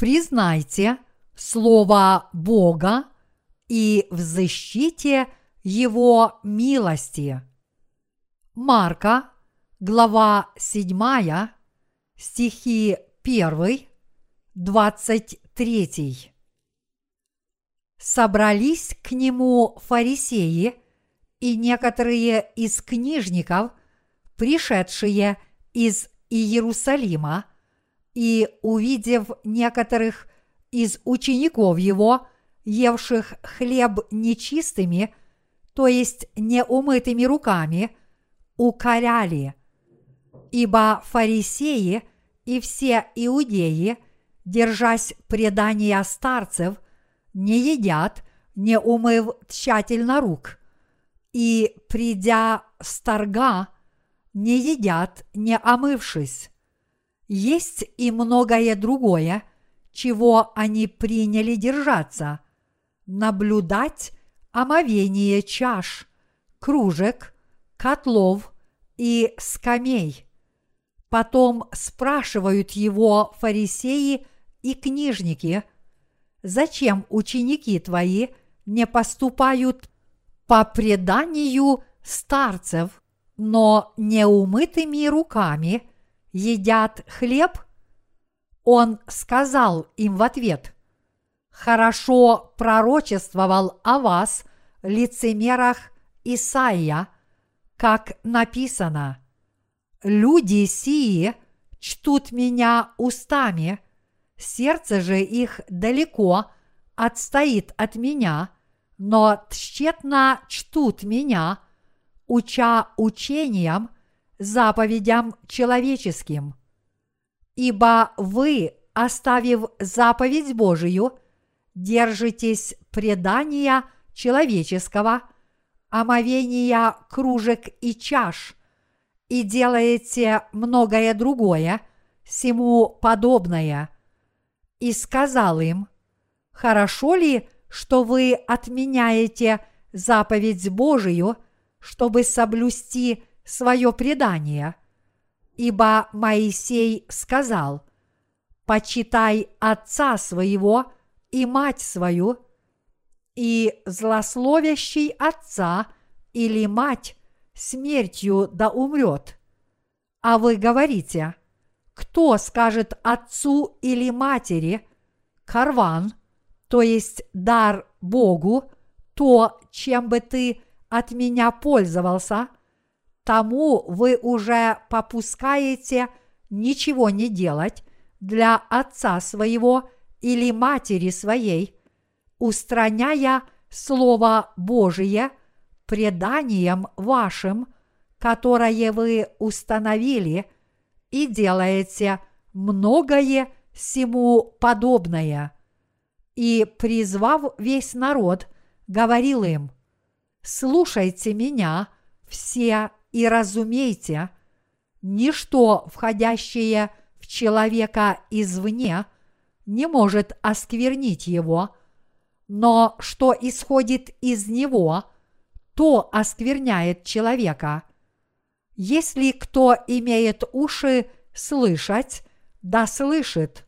признайте Слово Бога и взыщите Его милости. Марка, глава 7, стихи 1, 23. Собрались к нему фарисеи и некоторые из книжников, пришедшие из Иерусалима, и, увидев некоторых из учеников его, евших хлеб нечистыми, то есть неумытыми руками, укоряли. Ибо фарисеи и все иудеи, держась предания старцев, не едят, не умыв тщательно рук, и, придя с торга, не едят, не омывшись. Есть и многое другое, чего они приняли держаться, наблюдать омовение чаш, кружек, котлов и скамей. Потом спрашивают его фарисеи и книжники, зачем ученики твои не поступают по преданию старцев, но неумытыми руками едят хлеб – он сказал им в ответ, «Хорошо пророчествовал о вас, лицемерах Исаия, как написано, «Люди сии чтут меня устами, сердце же их далеко отстоит от меня, но тщетно чтут меня, уча учением, заповедям человеческим» ибо вы, оставив заповедь Божию, держитесь предания человеческого, омовения кружек и чаш, и делаете многое другое, всему подобное. И сказал им, хорошо ли, что вы отменяете заповедь Божию, чтобы соблюсти свое предание – ибо Моисей сказал, «Почитай отца своего и мать свою, и злословящий отца или мать смертью да умрет». А вы говорите, кто скажет отцу или матери, карван, то есть дар Богу, то, чем бы ты от меня пользовался – тому вы уже попускаете ничего не делать для отца своего или матери своей, устраняя Слово Божие преданием вашим, которое вы установили, и делаете многое всему подобное. И, призвав весь народ, говорил им, «Слушайте меня, все и разумейте, ничто, входящее в человека извне, не может осквернить его, но что исходит из него, то оскверняет человека. Если кто имеет уши слышать, да слышит.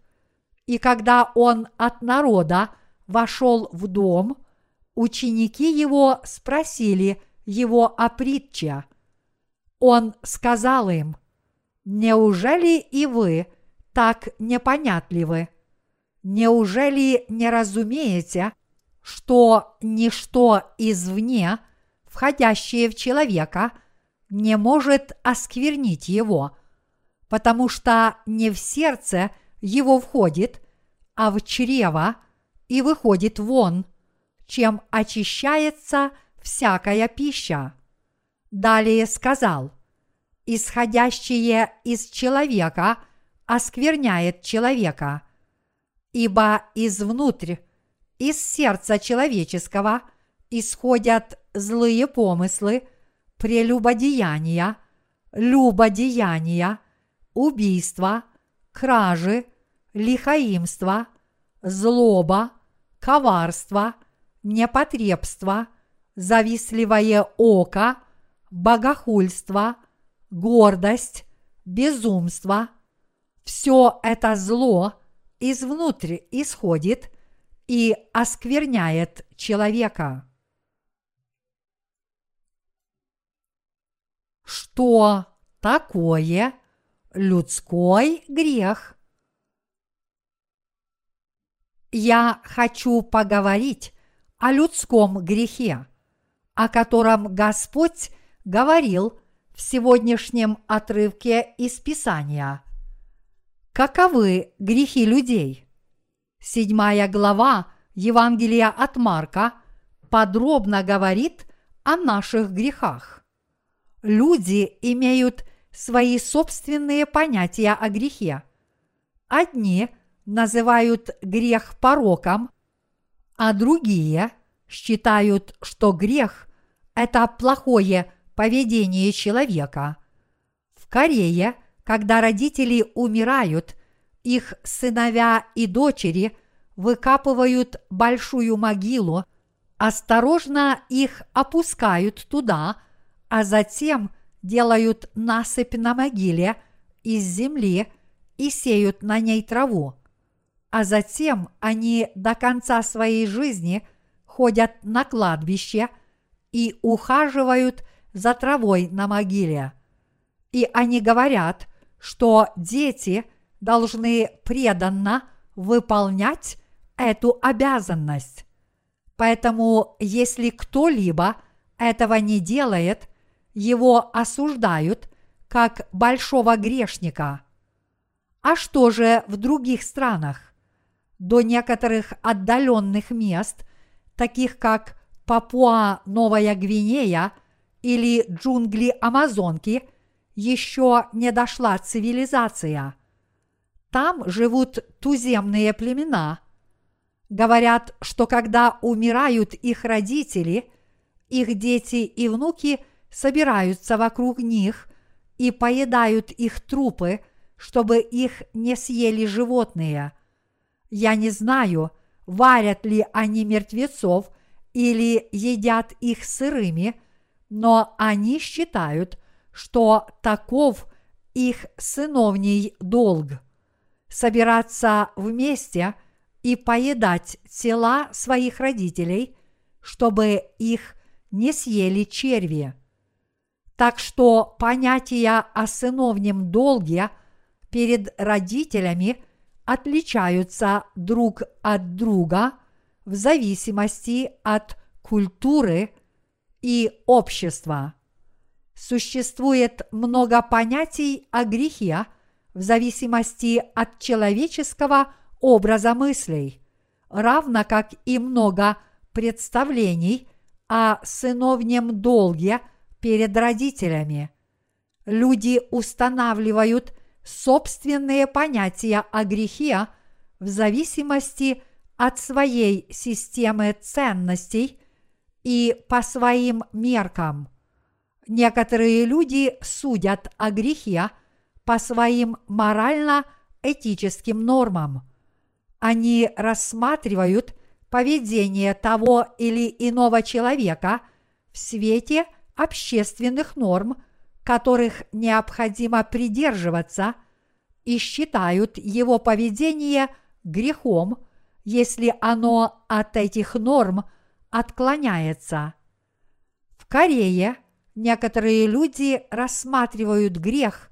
И когда он от народа вошел в дом, ученики его спросили его о притче – он сказал им, «Неужели и вы так непонятливы? Неужели не разумеете, что ничто извне, входящее в человека, не может осквернить его, потому что не в сердце его входит, а в чрево и выходит вон, чем очищается всякая пища. Далее сказал, исходящее из человека оскверняет человека, ибо извнутрь, из сердца человеческого исходят злые помыслы, прелюбодеяния, любодеяния, убийства, кражи, лихаимство, злоба, коварство, непотребство, завистливое око – богохульство, гордость, безумство – все это зло извнутрь исходит и оскверняет человека. Что такое людской грех? Я хочу поговорить о людском грехе, о котором Господь говорил в сегодняшнем отрывке из Писания. Каковы грехи людей? Седьмая глава Евангелия от Марка подробно говорит о наших грехах. Люди имеют свои собственные понятия о грехе. Одни называют грех пороком, а другие считают, что грех – это плохое поведение человека. В Корее, когда родители умирают, их сыновья и дочери выкапывают большую могилу, осторожно их опускают туда, а затем делают насыпь на могиле из земли и сеют на ней траву. А затем они до конца своей жизни ходят на кладбище и ухаживают за травой на могиле. И они говорят, что дети должны преданно выполнять эту обязанность. Поэтому, если кто-либо этого не делает, его осуждают как большого грешника. А что же в других странах? До некоторых отдаленных мест, таких как Папуа-Новая Гвинея или джунгли Амазонки, еще не дошла цивилизация. Там живут туземные племена. Говорят, что когда умирают их родители, их дети и внуки собираются вокруг них и поедают их трупы, чтобы их не съели животные. Я не знаю, варят ли они мертвецов или едят их сырыми, но они считают, что таков их сыновний долг – собираться вместе и поедать тела своих родителей, чтобы их не съели черви. Так что понятия о сыновнем долге перед родителями отличаются друг от друга в зависимости от культуры и общества. Существует много понятий о грехе в зависимости от человеческого образа мыслей, равно как и много представлений о сыновнем долге перед родителями. Люди устанавливают собственные понятия о грехе в зависимости от своей системы ценностей и по своим меркам. Некоторые люди судят о грехе по своим морально-этическим нормам. Они рассматривают поведение того или иного человека в свете общественных норм, которых необходимо придерживаться, и считают его поведение грехом, если оно от этих норм отклоняется. В Корее некоторые люди рассматривают грех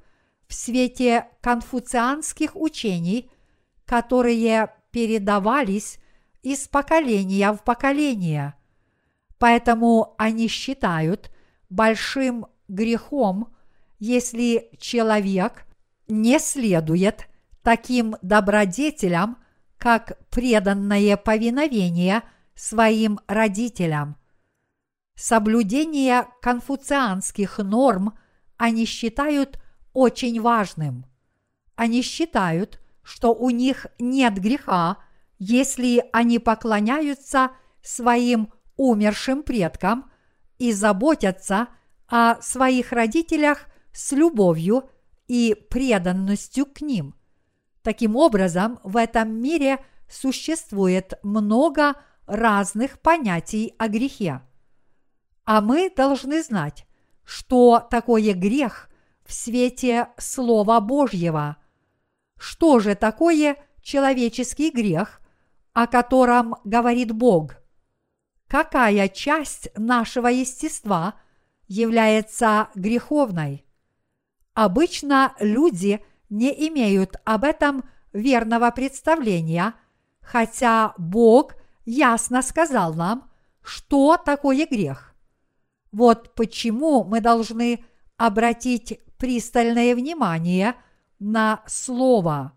в свете конфуцианских учений, которые передавались из поколения в поколение. Поэтому они считают большим грехом, если человек не следует таким добродетелям, как преданное повиновение своим родителям. Соблюдение конфуцианских норм они считают очень важным. Они считают, что у них нет греха, если они поклоняются своим умершим предкам и заботятся о своих родителях с любовью и преданностью к ним. Таким образом, в этом мире существует много разных понятий о грехе. А мы должны знать, что такое грех в свете Слова Божьего. Что же такое человеческий грех, о котором говорит Бог? Какая часть нашего естества является греховной? Обычно люди не имеют об этом верного представления, хотя Бог ясно сказал нам, что такое грех. Вот почему мы должны обратить пристальное внимание на Слово.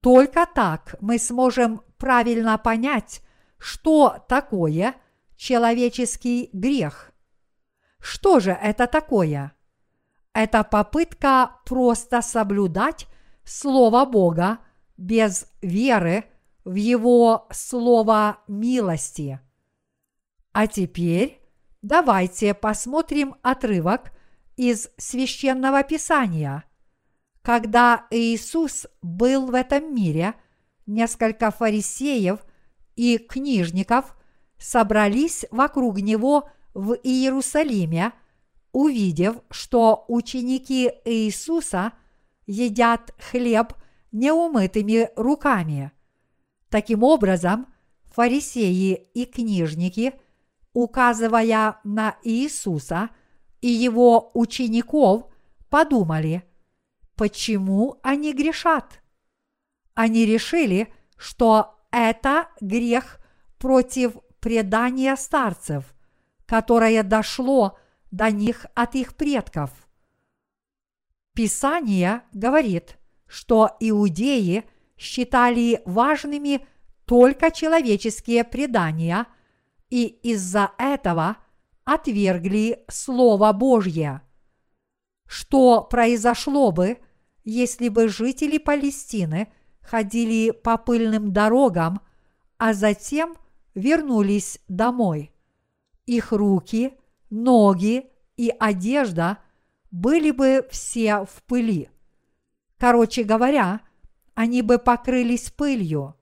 Только так мы сможем правильно понять, что такое человеческий грех. Что же это такое? Это попытка просто соблюдать Слово Бога без веры в Его Слово милости. А теперь давайте посмотрим отрывок из священного писания. Когда Иисус был в этом мире, несколько фарисеев и книжников собрались вокруг него в Иерусалиме, увидев, что ученики Иисуса едят хлеб неумытыми руками. Таким образом, фарисеи и книжники, указывая на Иисуса – и его учеников подумали, почему они грешат. Они решили, что это грех против предания старцев, которое дошло до них от их предков. Писание говорит, что иудеи считали важными только человеческие предания, и из-за этого отвергли Слово Божье. Что произошло бы, если бы жители Палестины ходили по пыльным дорогам, а затем вернулись домой? Их руки, ноги и одежда были бы все в пыли. Короче говоря, они бы покрылись пылью.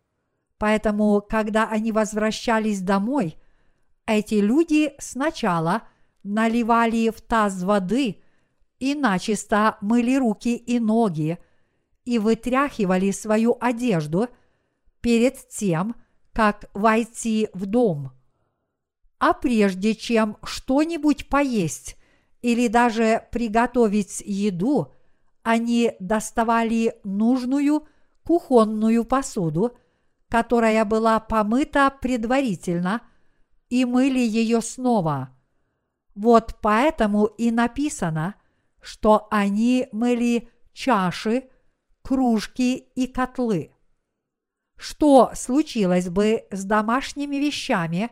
Поэтому, когда они возвращались домой, эти люди сначала наливали в таз воды и начисто мыли руки и ноги и вытряхивали свою одежду перед тем, как войти в дом. А прежде чем что-нибудь поесть или даже приготовить еду, они доставали нужную кухонную посуду, которая была помыта предварительно – и мыли ее снова. Вот поэтому и написано, что они мыли чаши, кружки и котлы. Что случилось бы с домашними вещами,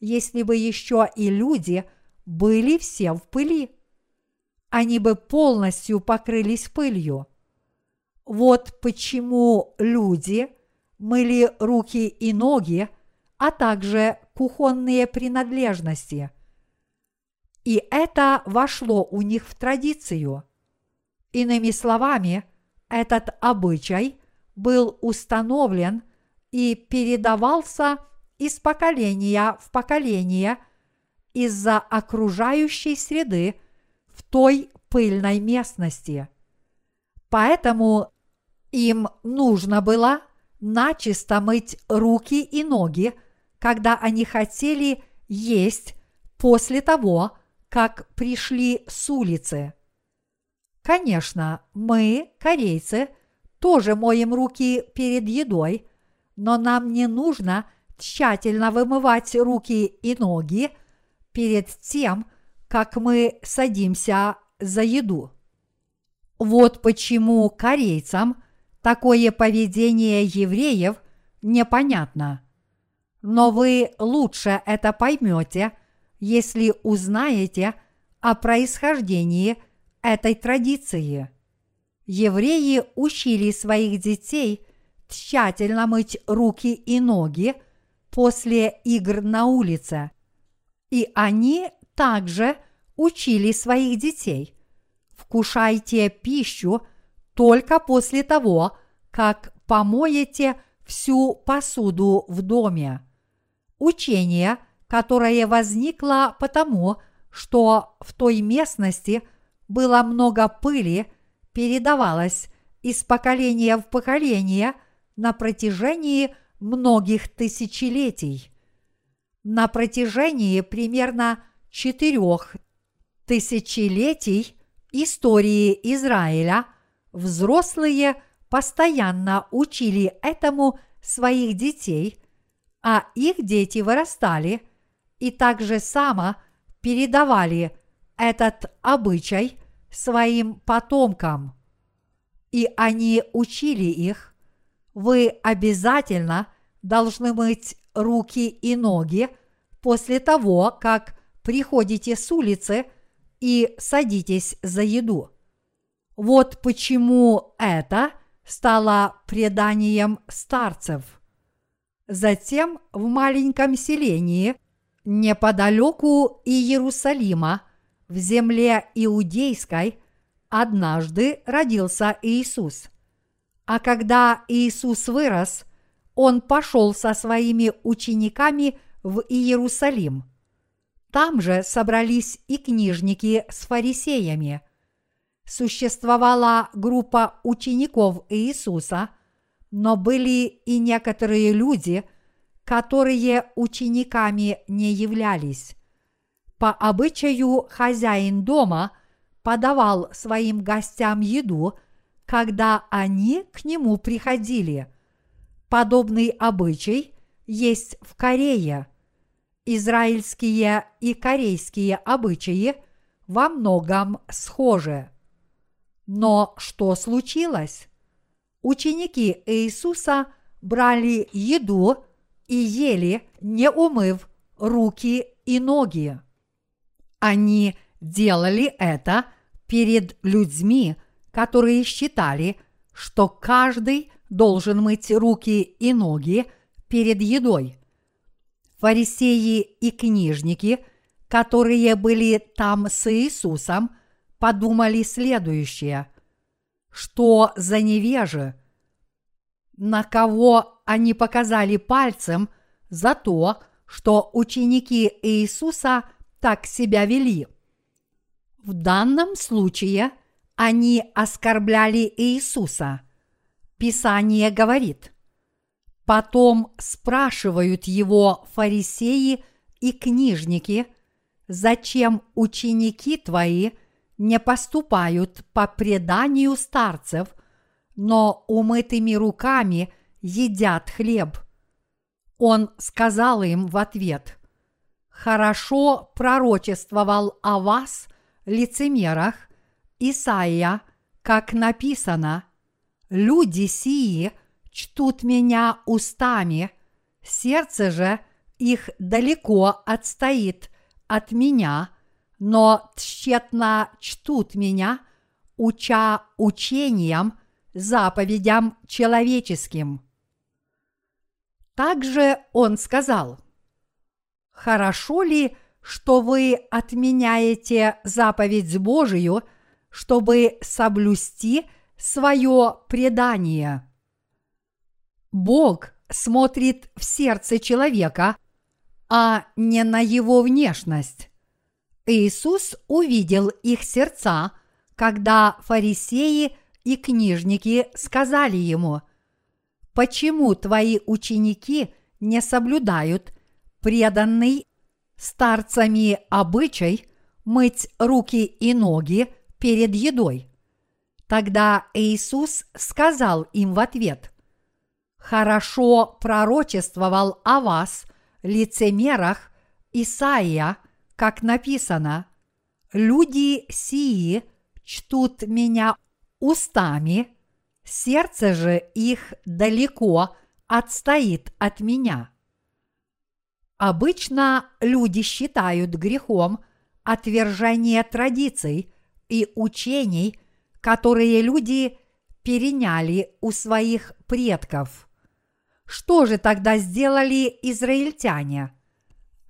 если бы еще и люди были все в пыли? Они бы полностью покрылись пылью. Вот почему люди мыли руки и ноги, а также кухонные принадлежности. И это вошло у них в традицию. Иными словами, этот обычай был установлен и передавался из поколения в поколение из-за окружающей среды в той пыльной местности. Поэтому им нужно было начисто мыть руки и ноги когда они хотели есть после того, как пришли с улицы. Конечно, мы, корейцы, тоже моем руки перед едой, но нам не нужно тщательно вымывать руки и ноги перед тем, как мы садимся за еду. Вот почему корейцам такое поведение евреев непонятно но вы лучше это поймете, если узнаете о происхождении этой традиции. Евреи учили своих детей тщательно мыть руки и ноги после игр на улице. И они также учили своих детей. Вкушайте пищу только после того, как помоете всю посуду в доме учение, которое возникло потому, что в той местности было много пыли, передавалось из поколения в поколение на протяжении многих тысячелетий. На протяжении примерно четырех тысячелетий истории Израиля взрослые постоянно учили этому своих детей, а их дети вырастали и также само передавали этот обычай своим потомкам. И они учили их, вы обязательно должны мыть руки и ноги после того, как приходите с улицы и садитесь за еду. Вот почему это стало преданием старцев. Затем в маленьком селении неподалеку Иерусалима в земле иудейской однажды родился Иисус. А когда Иисус вырос, он пошел со своими учениками в Иерусалим. Там же собрались и книжники с фарисеями. Существовала группа учеников Иисуса, но были и некоторые люди, которые учениками не являлись. По обычаю хозяин дома подавал своим гостям еду, когда они к нему приходили. Подобный обычай есть в Корее. Израильские и корейские обычаи во многом схожи. Но что случилось? Ученики Иисуса брали еду и ели, не умыв руки и ноги. Они делали это перед людьми, которые считали, что каждый должен мыть руки и ноги перед едой. Фарисеи и книжники, которые были там с Иисусом, подумали следующее. Что за невежи? На кого они показали пальцем за то, что ученики Иисуса – так себя вели. В данном случае они оскорбляли Иисуса. Писание говорит, потом спрашивают его фарисеи и книжники, зачем ученики твои не поступают по преданию старцев, но умытыми руками едят хлеб. Он сказал им в ответ – хорошо пророчествовал о вас, лицемерах, Исаия, как написано, «Люди сии чтут меня устами, сердце же их далеко отстоит от меня, но тщетно чтут меня, уча учением, заповедям человеческим». Также он сказал – Хорошо ли, что вы отменяете заповедь Божию, чтобы соблюсти свое предание? Бог смотрит в сердце человека, а не на его внешность. Иисус увидел их сердца, когда фарисеи и книжники сказали ему, «Почему твои ученики не соблюдают преданный старцами обычай мыть руки и ноги перед едой. Тогда Иисус сказал им в ответ, «Хорошо пророчествовал о вас, лицемерах, Исаия, как написано, «Люди сии чтут меня устами, сердце же их далеко отстоит от меня». Обычно люди считают грехом отвержение традиций и учений, которые люди переняли у своих предков. Что же тогда сделали израильтяне?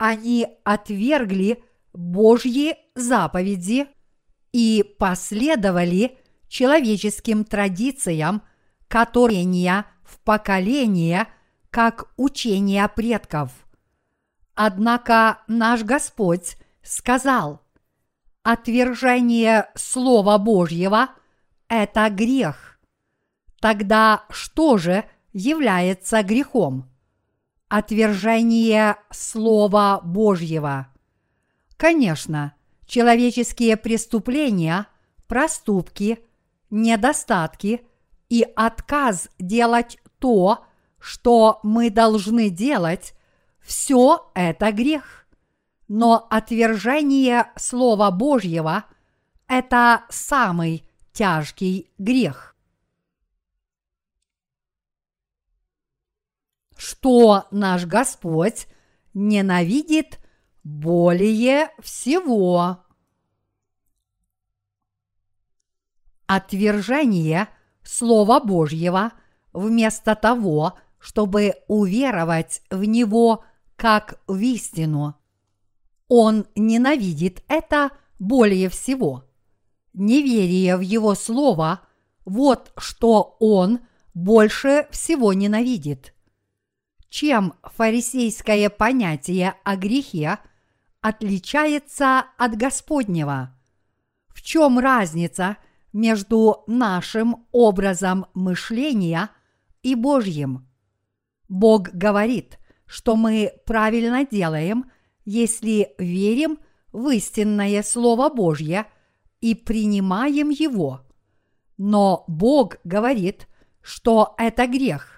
Они отвергли Божьи заповеди и последовали человеческим традициям, которые в поколение, как учения предков – Однако наш Господь сказал, отвержение Слова Божьего – это грех. Тогда что же является грехом? Отвержение Слова Божьего. Конечно, человеческие преступления, проступки, недостатки и отказ делать то, что мы должны делать, все это грех. Но отвержение Слова Божьего – это самый тяжкий грех. Что наш Господь ненавидит более всего? Отвержение Слова Божьего вместо того, чтобы уверовать в Него как в истину. Он ненавидит это более всего. Неверие в Его Слово – вот что Он больше всего ненавидит. Чем фарисейское понятие о грехе отличается от Господнего? В чем разница между нашим образом мышления и Божьим? Бог говорит, что мы правильно делаем, если верим в истинное Слово Божье и принимаем его. Но Бог говорит, что это грех,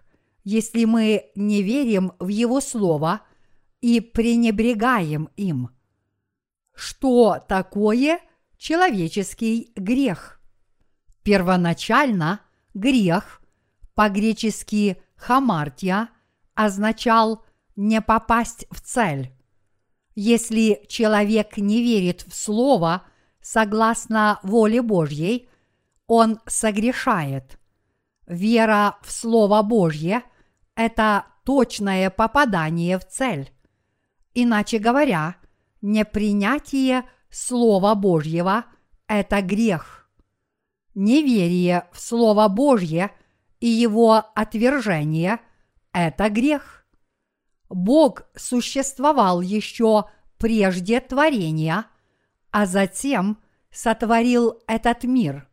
если мы не верим в Его Слово и пренебрегаем им. Что такое человеческий грех? Первоначально грех, по-гречески хамартия, означал не попасть в цель. Если человек не верит в Слово согласно воле Божьей, он согрешает. Вера в Слово Божье – это точное попадание в цель. Иначе говоря, непринятие Слова Божьего – это грех. Неверие в Слово Божье и его отвержение – это грех. Бог существовал еще прежде творения, а затем сотворил этот мир.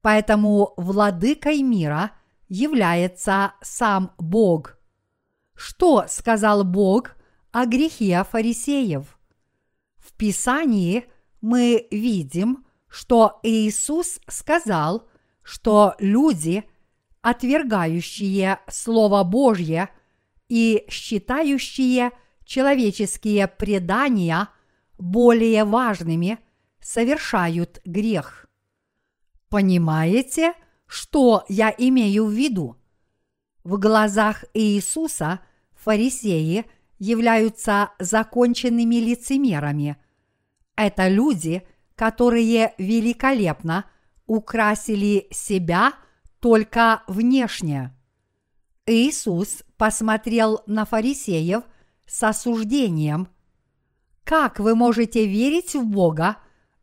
Поэтому владыкой мира является сам Бог. Что сказал Бог о грехе фарисеев? В Писании мы видим, что Иисус сказал, что люди – отвергающие Слово Божье и считающие человеческие предания более важными, совершают грех. Понимаете, что я имею в виду? В глазах Иисуса фарисеи являются законченными лицемерами. Это люди, которые великолепно украсили себя – только внешне. Иисус посмотрел на фарисеев с осуждением. Как вы можете верить в Бога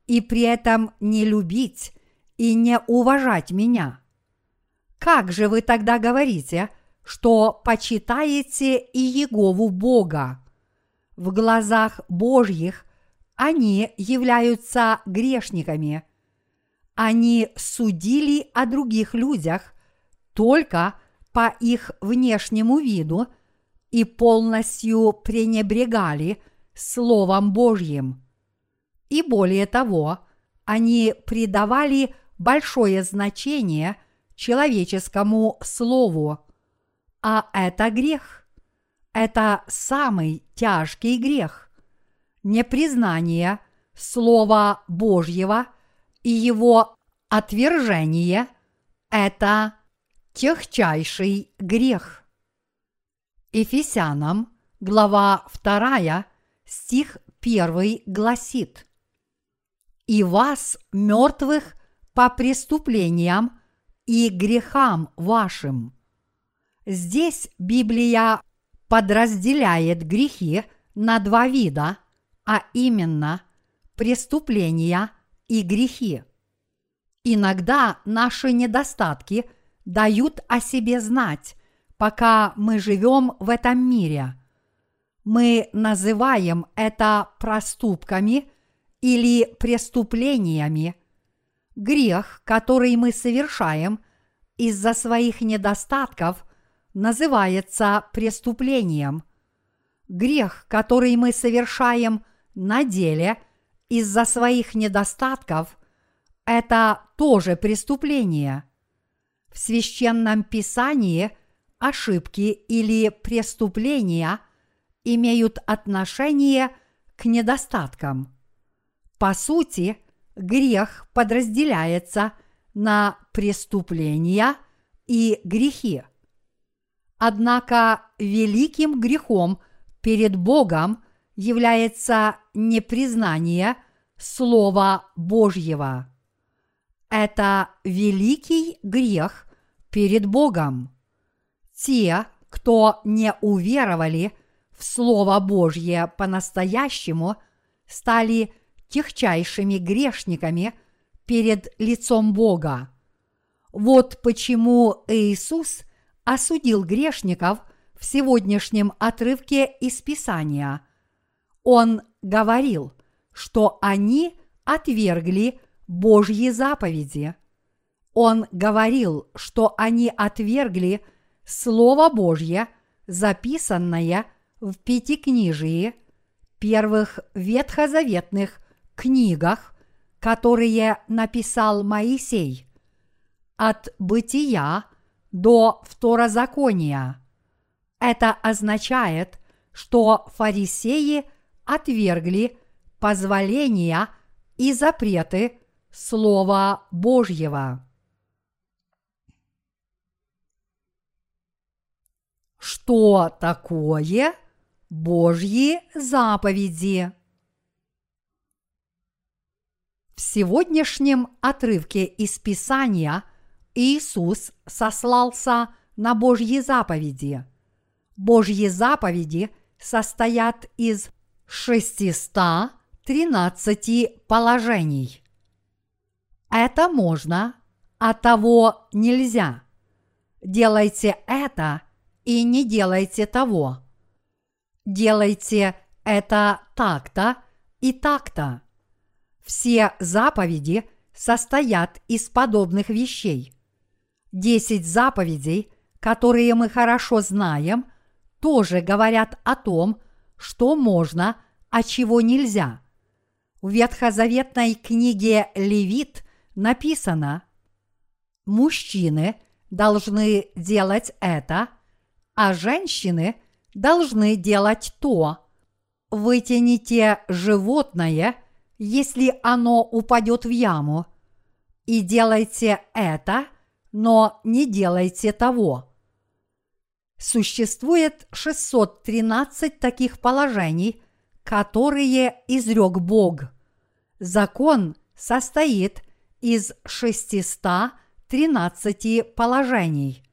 и при этом не любить и не уважать меня? Как же вы тогда говорите, что почитаете и Егову Бога? В глазах Божьих они являются грешниками – они судили о других людях только по их внешнему виду и полностью пренебрегали Словом Божьим. И более того, они придавали большое значение человеческому слову, а это грех. Это самый тяжкий грех. Непризнание Слова Божьего – и его отвержение – это техчайший грех. Ефесянам, глава 2, стих 1 гласит «И вас, мертвых, по преступлениям и грехам вашим». Здесь Библия подразделяет грехи на два вида, а именно преступления – и грехи. Иногда наши недостатки дают о себе знать, пока мы живем в этом мире. Мы называем это проступками или преступлениями. Грех, который мы совершаем из-за своих недостатков, называется преступлением. Грех, который мы совершаем на деле из-за своих недостатков, это тоже преступление. В священном писании ошибки или преступления имеют отношение к недостаткам. По сути, грех подразделяется на преступления и грехи. Однако великим грехом перед Богом является непризнание Слова Божьего. Это великий грех перед Богом. Те, кто не уверовали в Слово Божье по-настоящему, стали техчайшими грешниками перед лицом Бога. Вот почему Иисус осудил грешников в сегодняшнем отрывке из Писания. Он говорил, что они отвергли Божьи заповеди. Он говорил, что они отвергли Слово Божье, записанное в Пятикнижии, первых ветхозаветных книгах, которые написал Моисей, от бытия до второзакония. Это означает, что фарисеи отвергли позволения и запреты Слова Божьего. Что такое Божьи заповеди? В сегодняшнем отрывке из Писания Иисус сослался на Божьи заповеди. Божьи заповеди состоят из 613 положений. Это можно, а того нельзя. Делайте это и не делайте того. Делайте это так-то и так-то. Все заповеди состоят из подобных вещей. Десять заповедей, которые мы хорошо знаем, тоже говорят о том, что можно, а чего нельзя. В ветхозаветной книге Левит написано, мужчины должны делать это, а женщины должны делать то. Вытяните животное, если оно упадет в яму, и делайте это, но не делайте того. Существует 613 таких положений, которые изрек Бог. Закон состоит из 613 положений.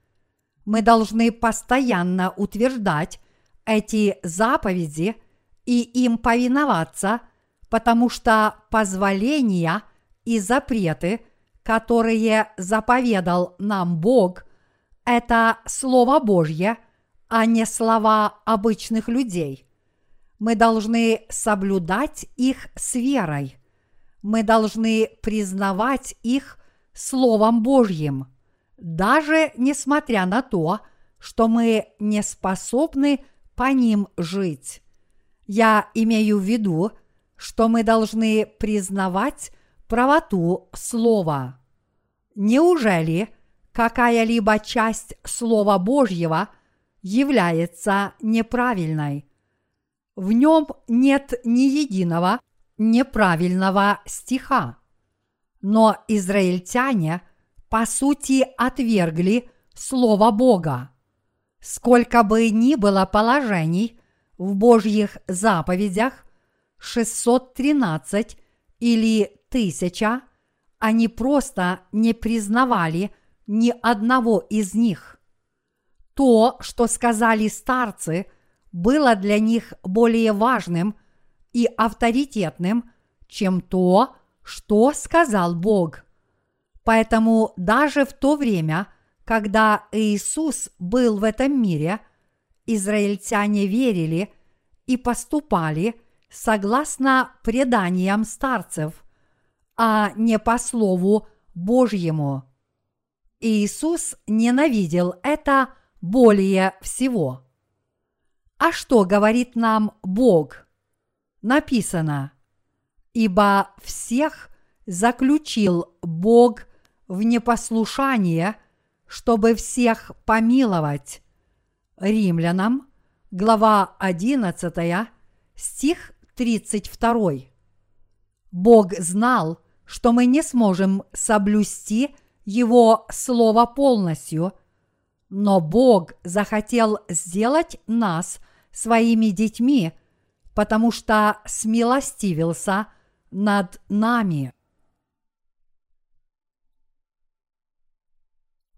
Мы должны постоянно утверждать эти заповеди и им повиноваться, потому что позволения и запреты, которые заповедал нам Бог, это Слово Божье, а не слова обычных людей. Мы должны соблюдать их с верой – мы должны признавать их Словом Божьим, даже несмотря на то, что мы не способны по ним жить. Я имею в виду, что мы должны признавать правоту Слова. Неужели какая-либо часть Слова Божьего является неправильной? В нем нет ни единого неправильного стиха. Но израильтяне по сути отвергли Слово Бога. Сколько бы ни было положений в Божьих заповедях, 613 или 1000, они просто не признавали ни одного из них. То, что сказали старцы, было для них более важным – и авторитетным, чем то, что сказал Бог. Поэтому даже в то время, когда Иисус был в этом мире, израильтяне верили и поступали согласно преданиям старцев, а не по слову Божьему. Иисус ненавидел это более всего. А что говорит нам Бог? Написано, ибо всех заключил Бог в непослушание, чтобы всех помиловать. Римлянам, глава 11, стих 32. Бог знал, что мы не сможем соблюсти Его Слово полностью, но Бог захотел сделать нас своими детьми, потому что смилостивился над нами.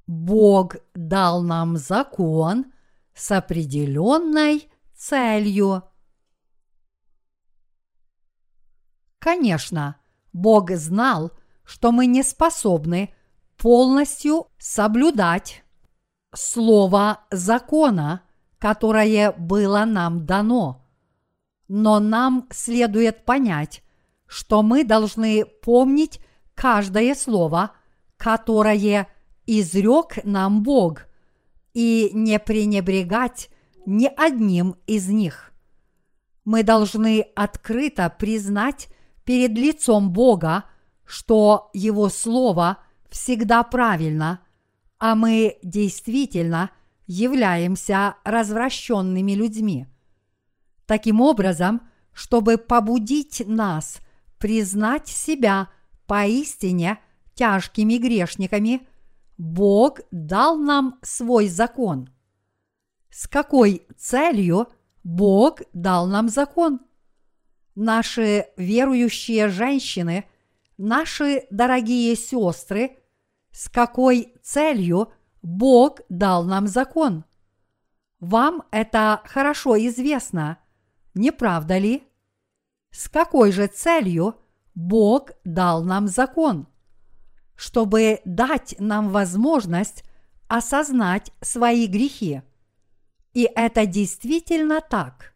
Бог дал нам закон с определенной целью. Конечно, Бог знал, что мы не способны полностью соблюдать слово закона, которое было нам дано. Но нам следует понять, что мы должны помнить каждое слово, которое изрек нам Бог, и не пренебрегать ни одним из них. Мы должны открыто признать перед лицом Бога, что Его Слово всегда правильно, а мы действительно являемся развращенными людьми. Таким образом, чтобы побудить нас признать себя поистине тяжкими грешниками, Бог дал нам свой закон. С какой целью Бог дал нам закон? Наши верующие женщины, наши дорогие сестры, с какой целью Бог дал нам закон. Вам это хорошо известно, не правда ли? С какой же целью Бог дал нам закон? Чтобы дать нам возможность осознать свои грехи. И это действительно так.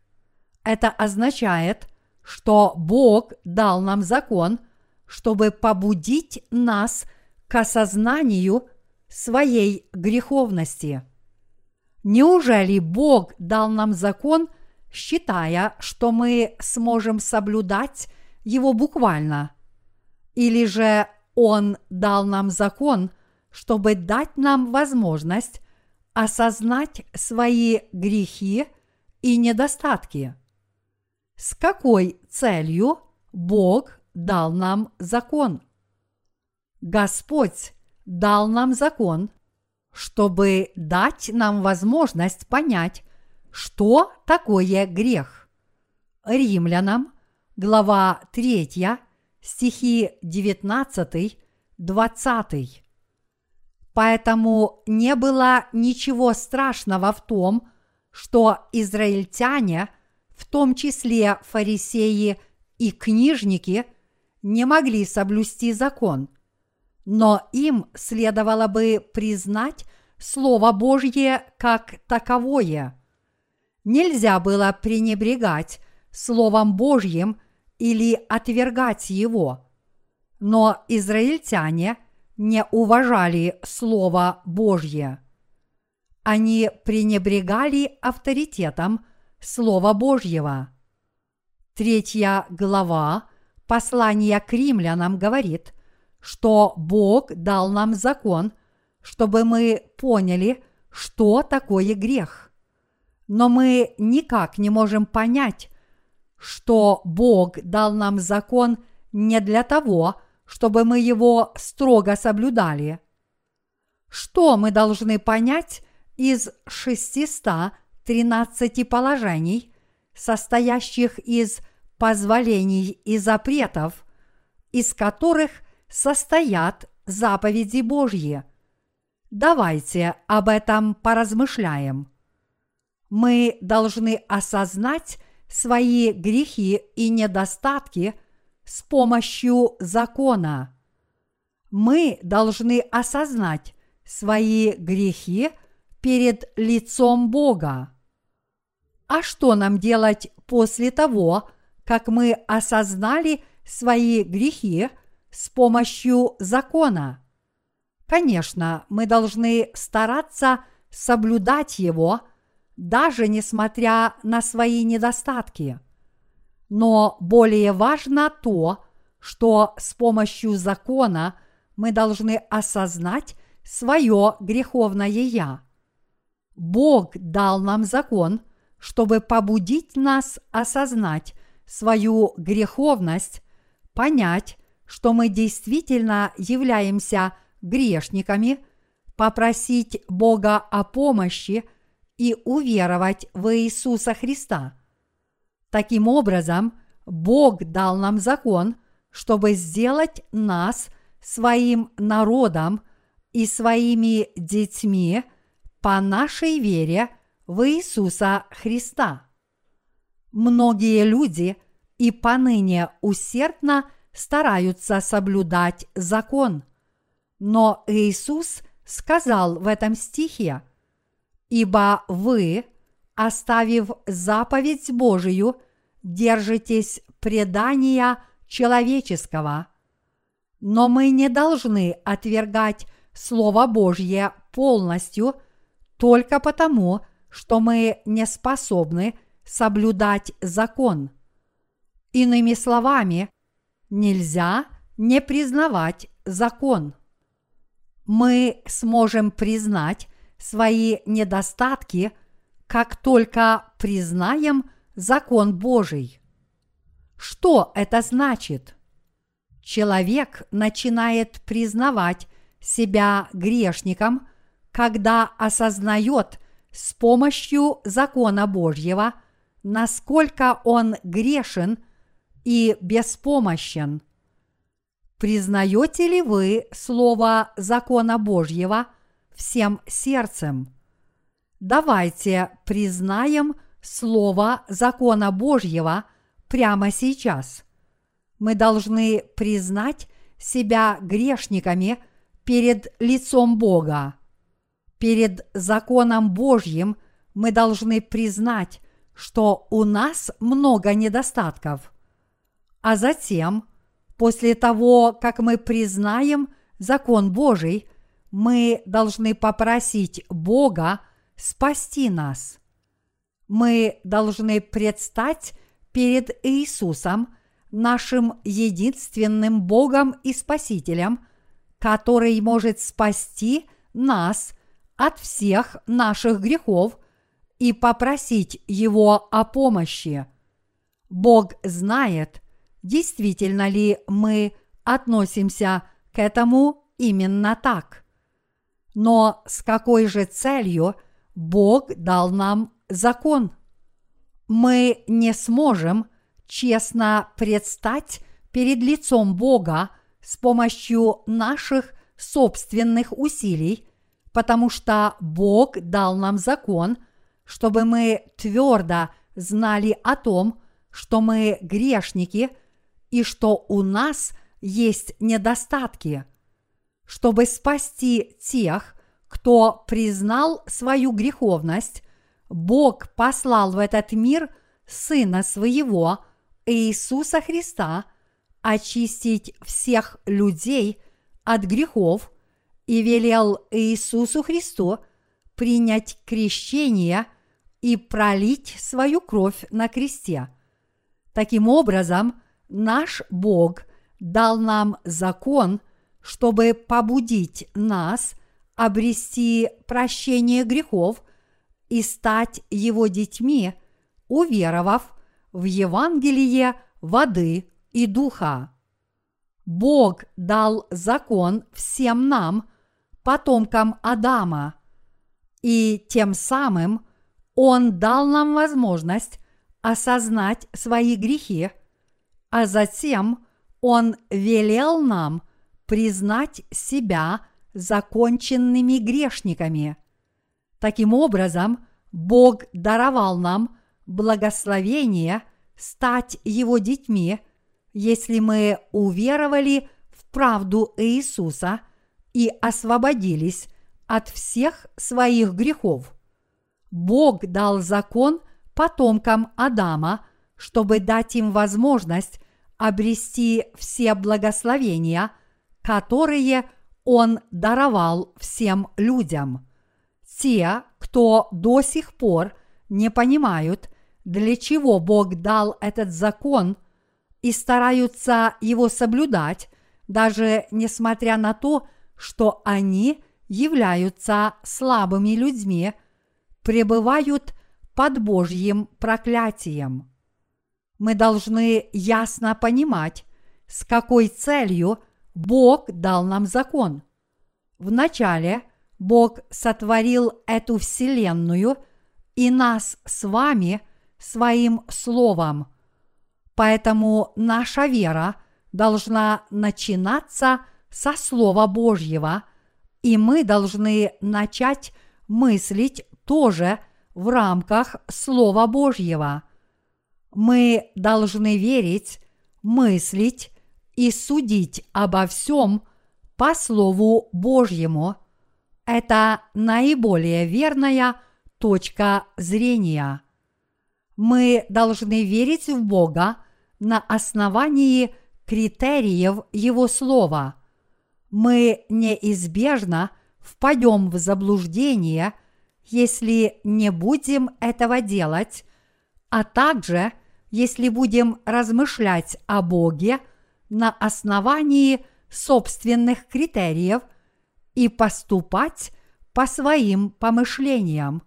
Это означает, что Бог дал нам закон, чтобы побудить нас к осознанию своей греховности. Неужели Бог дал нам закон, считая, что мы сможем соблюдать его буквально? Или же Он дал нам закон, чтобы дать нам возможность осознать свои грехи и недостатки? С какой целью Бог дал нам закон. Господь дал нам закон, чтобы дать нам возможность понять, что такое грех. Римлянам, глава 3, стихи 19, 20. Поэтому не было ничего страшного в том, что израильтяне – в том числе фарисеи и книжники, не могли соблюсти закон, но им следовало бы признать Слово Божье как таковое. Нельзя было пренебрегать Словом Божьим или отвергать его. Но израильтяне не уважали Слово Божье. Они пренебрегали авторитетом – Слова Божьего. Третья глава послания к римлянам говорит, что Бог дал нам закон, чтобы мы поняли, что такое грех. Но мы никак не можем понять, что Бог дал нам закон не для того, чтобы мы его строго соблюдали. Что мы должны понять из 600 13 положений, состоящих из позволений и запретов, из которых состоят заповеди Божьи. Давайте об этом поразмышляем. Мы должны осознать свои грехи и недостатки с помощью закона. Мы должны осознать свои грехи перед лицом Бога. А что нам делать после того, как мы осознали свои грехи с помощью закона? Конечно, мы должны стараться соблюдать его, даже несмотря на свои недостатки. Но более важно то, что с помощью закона мы должны осознать свое греховное «я». Бог дал нам закон, чтобы побудить нас осознать свою греховность, понять, что мы действительно являемся грешниками, попросить Бога о помощи и уверовать в Иисуса Христа. Таким образом, Бог дал нам закон, чтобы сделать нас своим народом и своими детьми по нашей вере в Иисуса Христа. Многие люди и поныне усердно стараются соблюдать закон. Но Иисус сказал в этом стихе, «Ибо вы, оставив заповедь Божию, держитесь предания человеческого. Но мы не должны отвергать Слово Божье полностью только потому, что мы не способны соблюдать закон. Иными словами, нельзя не признавать закон. Мы сможем признать свои недостатки, как только признаем закон Божий. Что это значит? Человек начинает признавать себя грешником, когда осознает с помощью закона Божьего, насколько он грешен и беспомощен. Признаете ли вы слово закона Божьего всем сердцем? Давайте признаем слово закона Божьего прямо сейчас. Мы должны признать себя грешниками перед лицом Бога. Перед законом Божьим мы должны признать, что у нас много недостатков. А затем, после того, как мы признаем закон Божий, мы должны попросить Бога спасти нас. Мы должны предстать перед Иисусом, нашим единственным Богом и Спасителем, который может спасти нас от всех наших грехов и попросить Его о помощи. Бог знает, действительно ли мы относимся к этому именно так. Но с какой же целью Бог дал нам закон? мы не сможем честно предстать перед лицом Бога с помощью наших собственных усилий, потому что Бог дал нам закон, чтобы мы твердо знали о том, что мы грешники и что у нас есть недостатки. Чтобы спасти тех, кто признал свою греховность, Бог послал в этот мир Сына Своего, Иисуса Христа, очистить всех людей от грехов и велел Иисусу Христу принять крещение и пролить свою кровь на кресте. Таким образом, наш Бог дал нам закон, чтобы побудить нас обрести прощение грехов – и стать его детьми, уверовав в Евангелие воды и духа. Бог дал закон всем нам, потомкам Адама, и тем самым Он дал нам возможность осознать свои грехи, а затем Он велел нам признать себя законченными грешниками. Таким образом, Бог даровал нам благословение стать Его детьми, если мы уверовали в правду Иисуса и освободились от всех своих грехов. Бог дал закон потомкам Адама, чтобы дать им возможность обрести все благословения, которые Он даровал всем людям – Те, кто до сих пор не понимают, для чего Бог дал этот закон и стараются его соблюдать, даже несмотря на то, они являются слабыми людьми, пребывают под Божьим проклятием. Мы должны ясно понимать, с какой целью Бог дал нам закон. Вначале Бог сотворил эту вселенную и нас с вами своим словом. Поэтому наша вера должна начинаться со Слова Божьего, и мы должны начать мыслить тоже в рамках Слова Божьего. Мы должны верить, мыслить и судить обо всем по Слову Божьему. Это наиболее верная точка зрения. Мы должны верить в Бога на основании критериев Его Слова. Мы неизбежно впадем в заблуждение, если не будем этого делать, а также если будем размышлять о Боге на основании собственных критериев и поступать по своим помышлениям.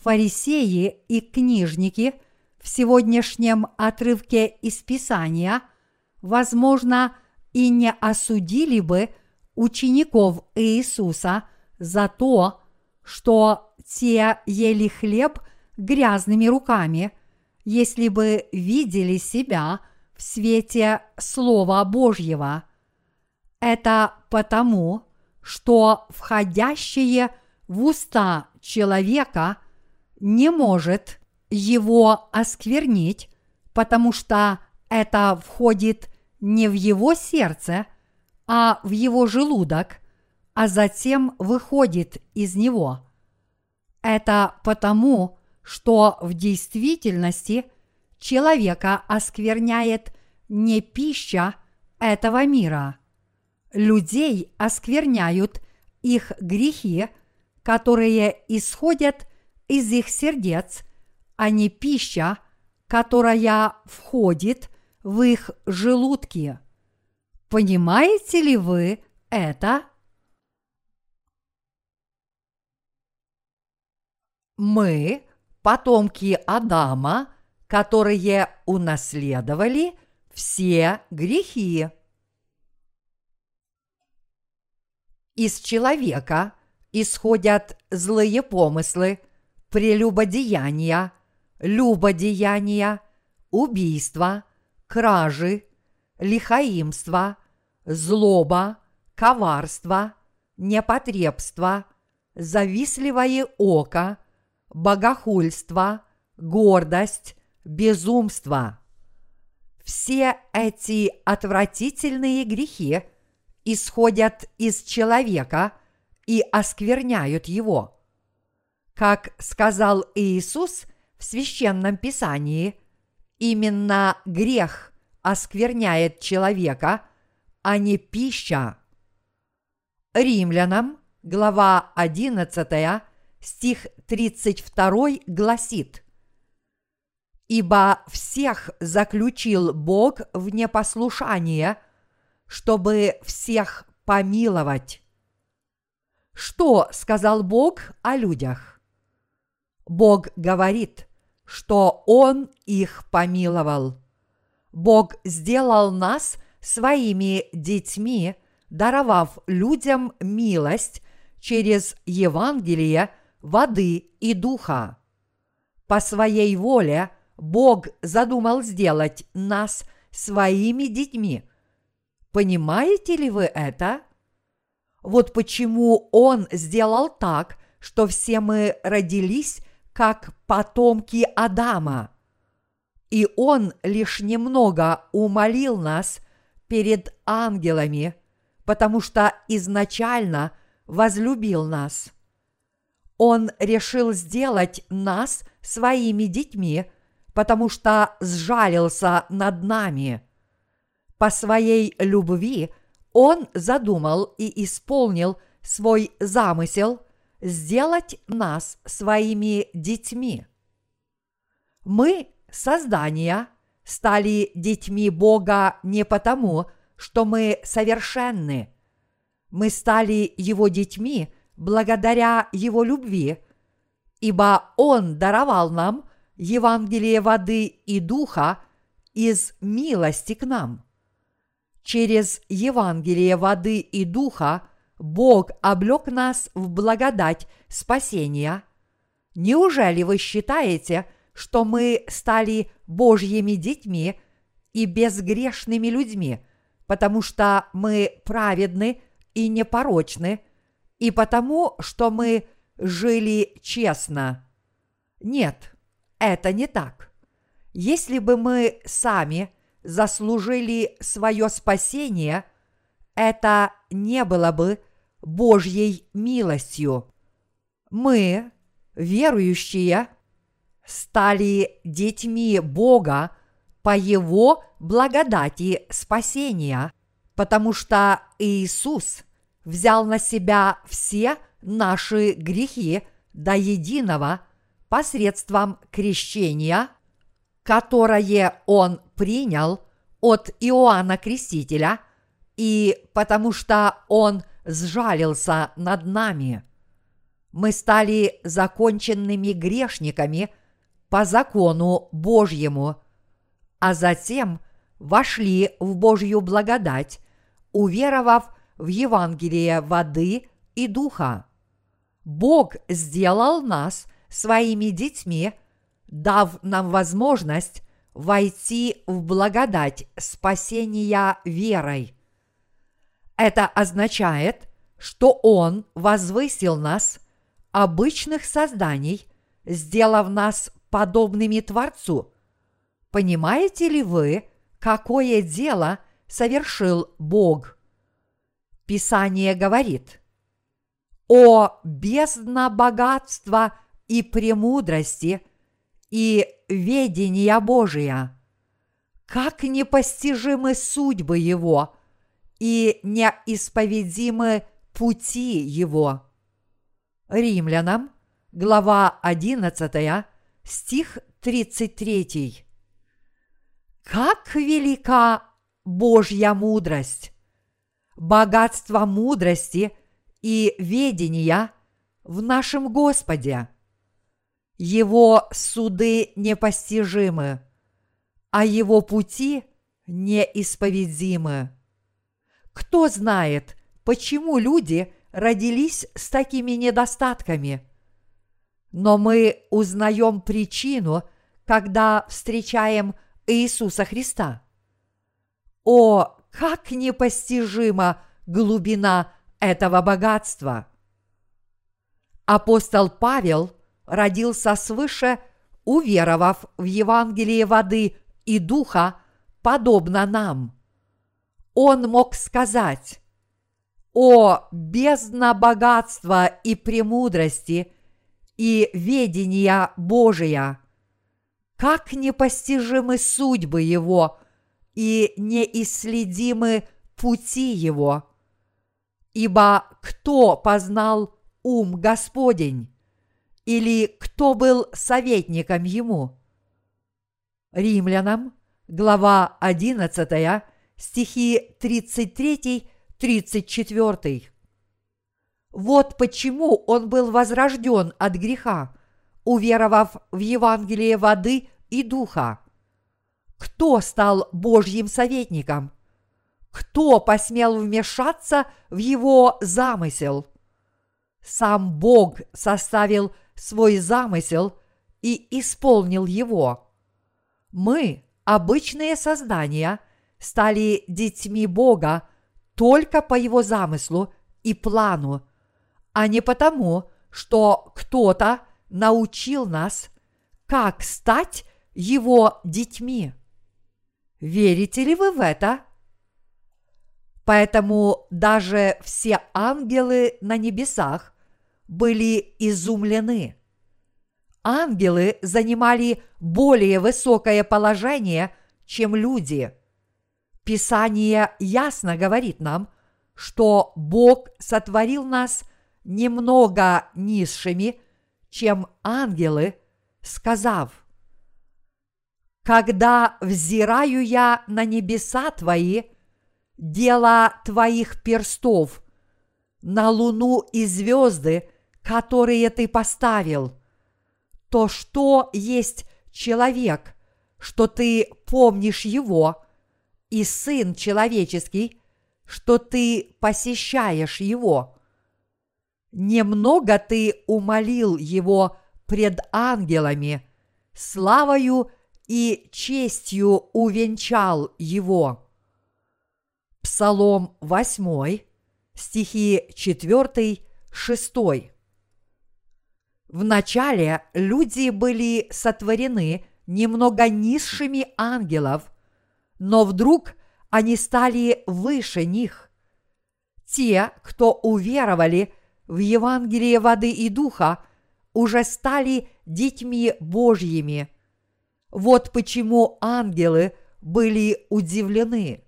Фарисеи и книжники в сегодняшнем отрывке из Писания, возможно, и не осудили бы учеников Иисуса за то, что те ели хлеб грязными руками, если бы видели себя в свете Слова Божьего. Это потому, что входящее в уста человека не может его осквернить, потому что это входит не в его сердце, а в его желудок, а затем выходит из него. Это потому, что в действительности человека оскверняет не пища этого мира. Людей оскверняют их грехи, которые исходят из их сердец, а не пища, которая входит в их желудки. Понимаете ли вы это? Мы потомки Адама, которые унаследовали все грехи. Из человека исходят злые помыслы, прелюбодеяния, любодеяния, убийства, кражи, лихаимство, злоба, коварство, непотребство, завистливое око, богохульство, гордость, безумство. Все эти отвратительные грехи исходят из человека и оскверняют его. Как сказал Иисус в священном писании, именно грех оскверняет человека, а не пища. Римлянам, глава 11, стих 32 гласит «Ибо всех заключил Бог в непослушание, чтобы всех помиловать». Что сказал Бог о людях? Бог говорит, что Он их помиловал. Бог сделал нас своими детьми, даровав людям милость через Евангелие – воды и духа. По своей воле Бог задумал сделать нас своими детьми. Понимаете ли вы это? Вот почему Он сделал так, что все мы родились как потомки Адама. И Он лишь немного умолил нас перед ангелами, потому что изначально возлюбил нас. Он решил сделать нас своими детьми, потому что сжалился над нами. По своей любви Он задумал и исполнил свой замысел сделать нас своими детьми. Мы, создания, стали детьми Бога не потому, что мы совершенны. Мы стали Его детьми благодаря Его любви, ибо Он даровал нам Евангелие воды и духа из милости к нам. Через Евангелие воды и духа Бог облек нас в благодать спасения. Неужели вы считаете, что мы стали Божьими детьми и безгрешными людьми, потому что мы праведны и непорочны, и потому, что мы жили честно? Нет, это не так. Если бы мы сами заслужили свое спасение, это не было бы Божьей милостью. Мы, верующие, стали детьми Бога по Его благодати спасения, потому что Иисус взял на себя все наши грехи до единого посредством крещения, которое Он принял от Иоанна Крестителя, и потому что Он сжалился над нами. Мы стали законченными грешниками по закону Божьему, а затем вошли в Божью благодать, уверовав в Евангелие воды и духа. Бог сделал нас своими детьми, дав нам возможность войти в благодать спасения верой. Это означает, что Он возвысил нас, обычных созданий, сделав нас подобными Творцу. Понимаете ли вы, какое дело совершил Бог? Писание говорит, «О бездна богатства и премудрости и ведения Божия! Как непостижимы судьбы Его!» И неисповедимы пути его. Римлянам, глава 11, стих 33. Как велика Божья мудрость! Богатство мудрости и ведения в нашем Господе. Его суды непостижимы, а его пути неисповедимы. Кто знает, почему люди родились с такими недостатками? Но мы узнаем причину, когда встречаем Иисуса Христа. О, как непостижима глубина этого богатства! Апостол Павел родился свыше, уверовав в Евангелие воды и духа, подобно нам – он мог сказать, «О, бездна богатства и премудрости и ведения Божия! Как непостижимы судьбы Его и неисследимы пути Его! Ибо кто познал ум Господень? Или кто был советником Ему?» Римлянам, глава 11, стихи 33-34. Вот почему он был возрожден от греха, уверовав в Евангелие воды и духа. Кто стал Божьим советником? Кто посмел вмешаться в его замысел? Сам Бог составил свой замысел и исполнил его. Мы, обычные создания – стали детьми Бога только по Его замыслу и плану, а не потому, что кто-то научил нас, как стать Его детьми. Верите ли вы в это? Поэтому даже все ангелы на небесах были изумлены. Ангелы занимали более высокое положение, чем люди – Писание ясно говорит нам, что Бог сотворил нас немного низшими, чем ангелы, сказав, «Когда взираю я на небеса Твои, дело Твоих перстов, на луну и звезды, которые Ты поставил, то что есть человек, что Ты помнишь его, и Сын человеческий, что Ты посещаешь его?» немного ты умолил его пред ангелами, славою и честью увенчал его. Псалом 8, стихи 4, 6. Вначале люди были сотворены немного низшими ангелов, но вдруг они стали выше них. Те, кто уверовали – в Евангелие воды и духа уже стали детьми Божьими. Вот почему ангелы были удивлены.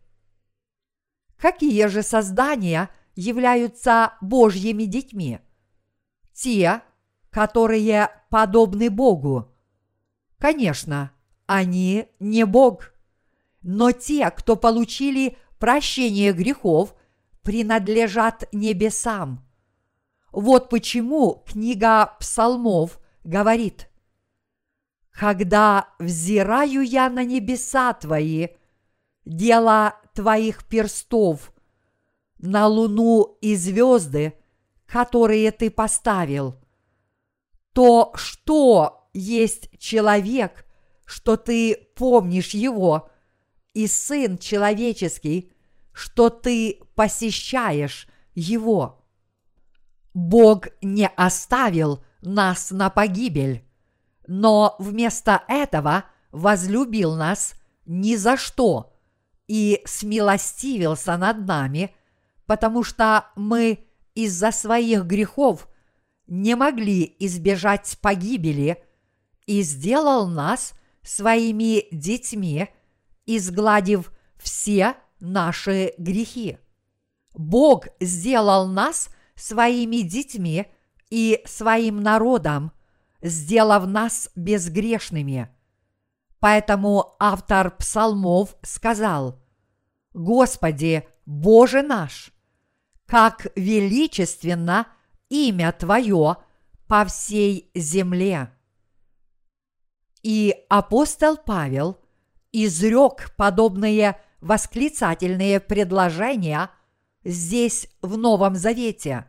Какие же создания являются Божьими детьми? Те, которые подобны Богу. Конечно, они не Бог, но те, кто получили прощение грехов, принадлежат небесам. Вот почему книга псалмов говорит, «Когда взираю я на небеса твои, дело твоих перстов, на луну и звезды, которые ты поставил, то что есть человек, что ты помнишь его, и сын человеческий, что ты посещаешь его?» Бог не оставил нас на погибель, но вместо этого возлюбил нас ни за что и смилостивился над нами, потому что мы из-за своих грехов не могли избежать погибели и сделал нас своими детьми, изгладив все наши грехи. Бог сделал нас своими детьми и своим народом, сделав нас безгрешными. Поэтому автор псалмов сказал, «Господи, Боже наш, как величественно имя Твое по всей земле!» И апостол Павел изрек подобные восклицательные предложения – здесь в Новом Завете.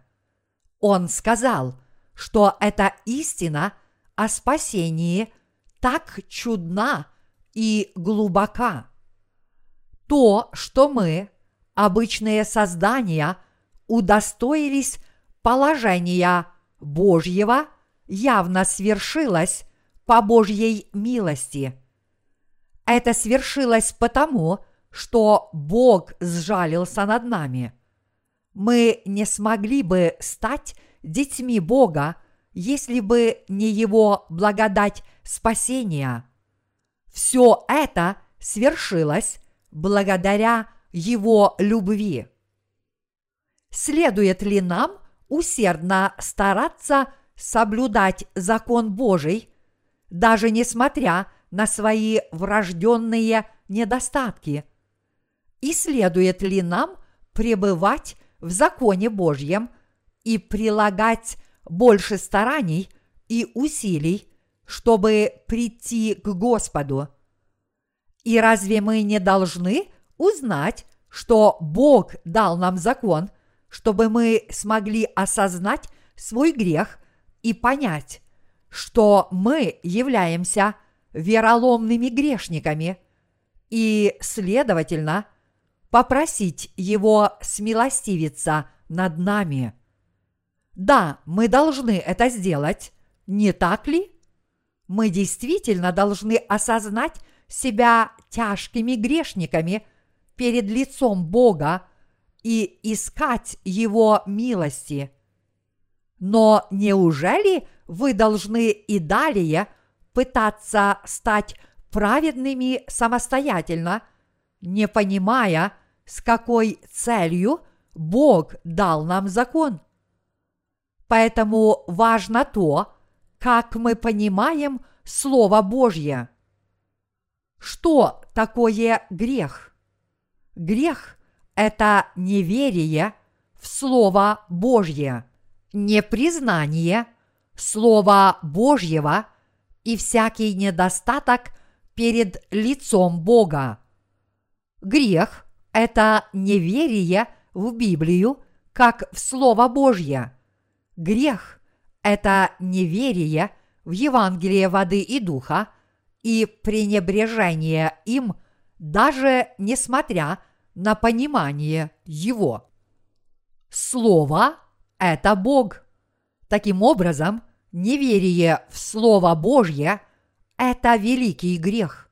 Он сказал, что эта истина о спасении так чудна и глубока. То, что мы, обычные создания, удостоились положения Божьего, явно свершилось по Божьей милости. Это свершилось потому, что Бог сжалился над нами – мы не смогли бы стать детьми Бога, если бы не Его благодать спасения. Все это свершилось благодаря Его любви. Следует ли нам усердно стараться соблюдать закон Божий, даже несмотря на свои врожденные недостатки? И следует ли нам пребывать в законе Божьем и прилагать больше стараний и усилий, чтобы прийти к Господу. И разве мы не должны узнать, что Бог дал нам закон, чтобы мы смогли осознать свой грех и понять, что мы являемся вероломными грешниками и, следовательно, попросить Его смилостивиться над нами. Да, мы должны это сделать, не так ли? Мы действительно должны осознать себя тяжкими грешниками перед лицом Бога и искать Его милости. Но неужели вы должны и далее пытаться стать праведными самостоятельно, не понимая, с какой целью Бог дал нам закон. Поэтому важно то, как мы понимаем Слово Божье. Что такое грех? Грех – это неверие в Слово Божье, непризнание Слова Божьего и всякий недостаток перед лицом Бога. Грех – это неверие в Библию как в Слово Божье. Грех – это неверие в Евангелие воды и духа и пренебрежение им, даже несмотря на понимание его. Слово – это Бог. Таким образом, неверие в Слово Божье – это великий грех.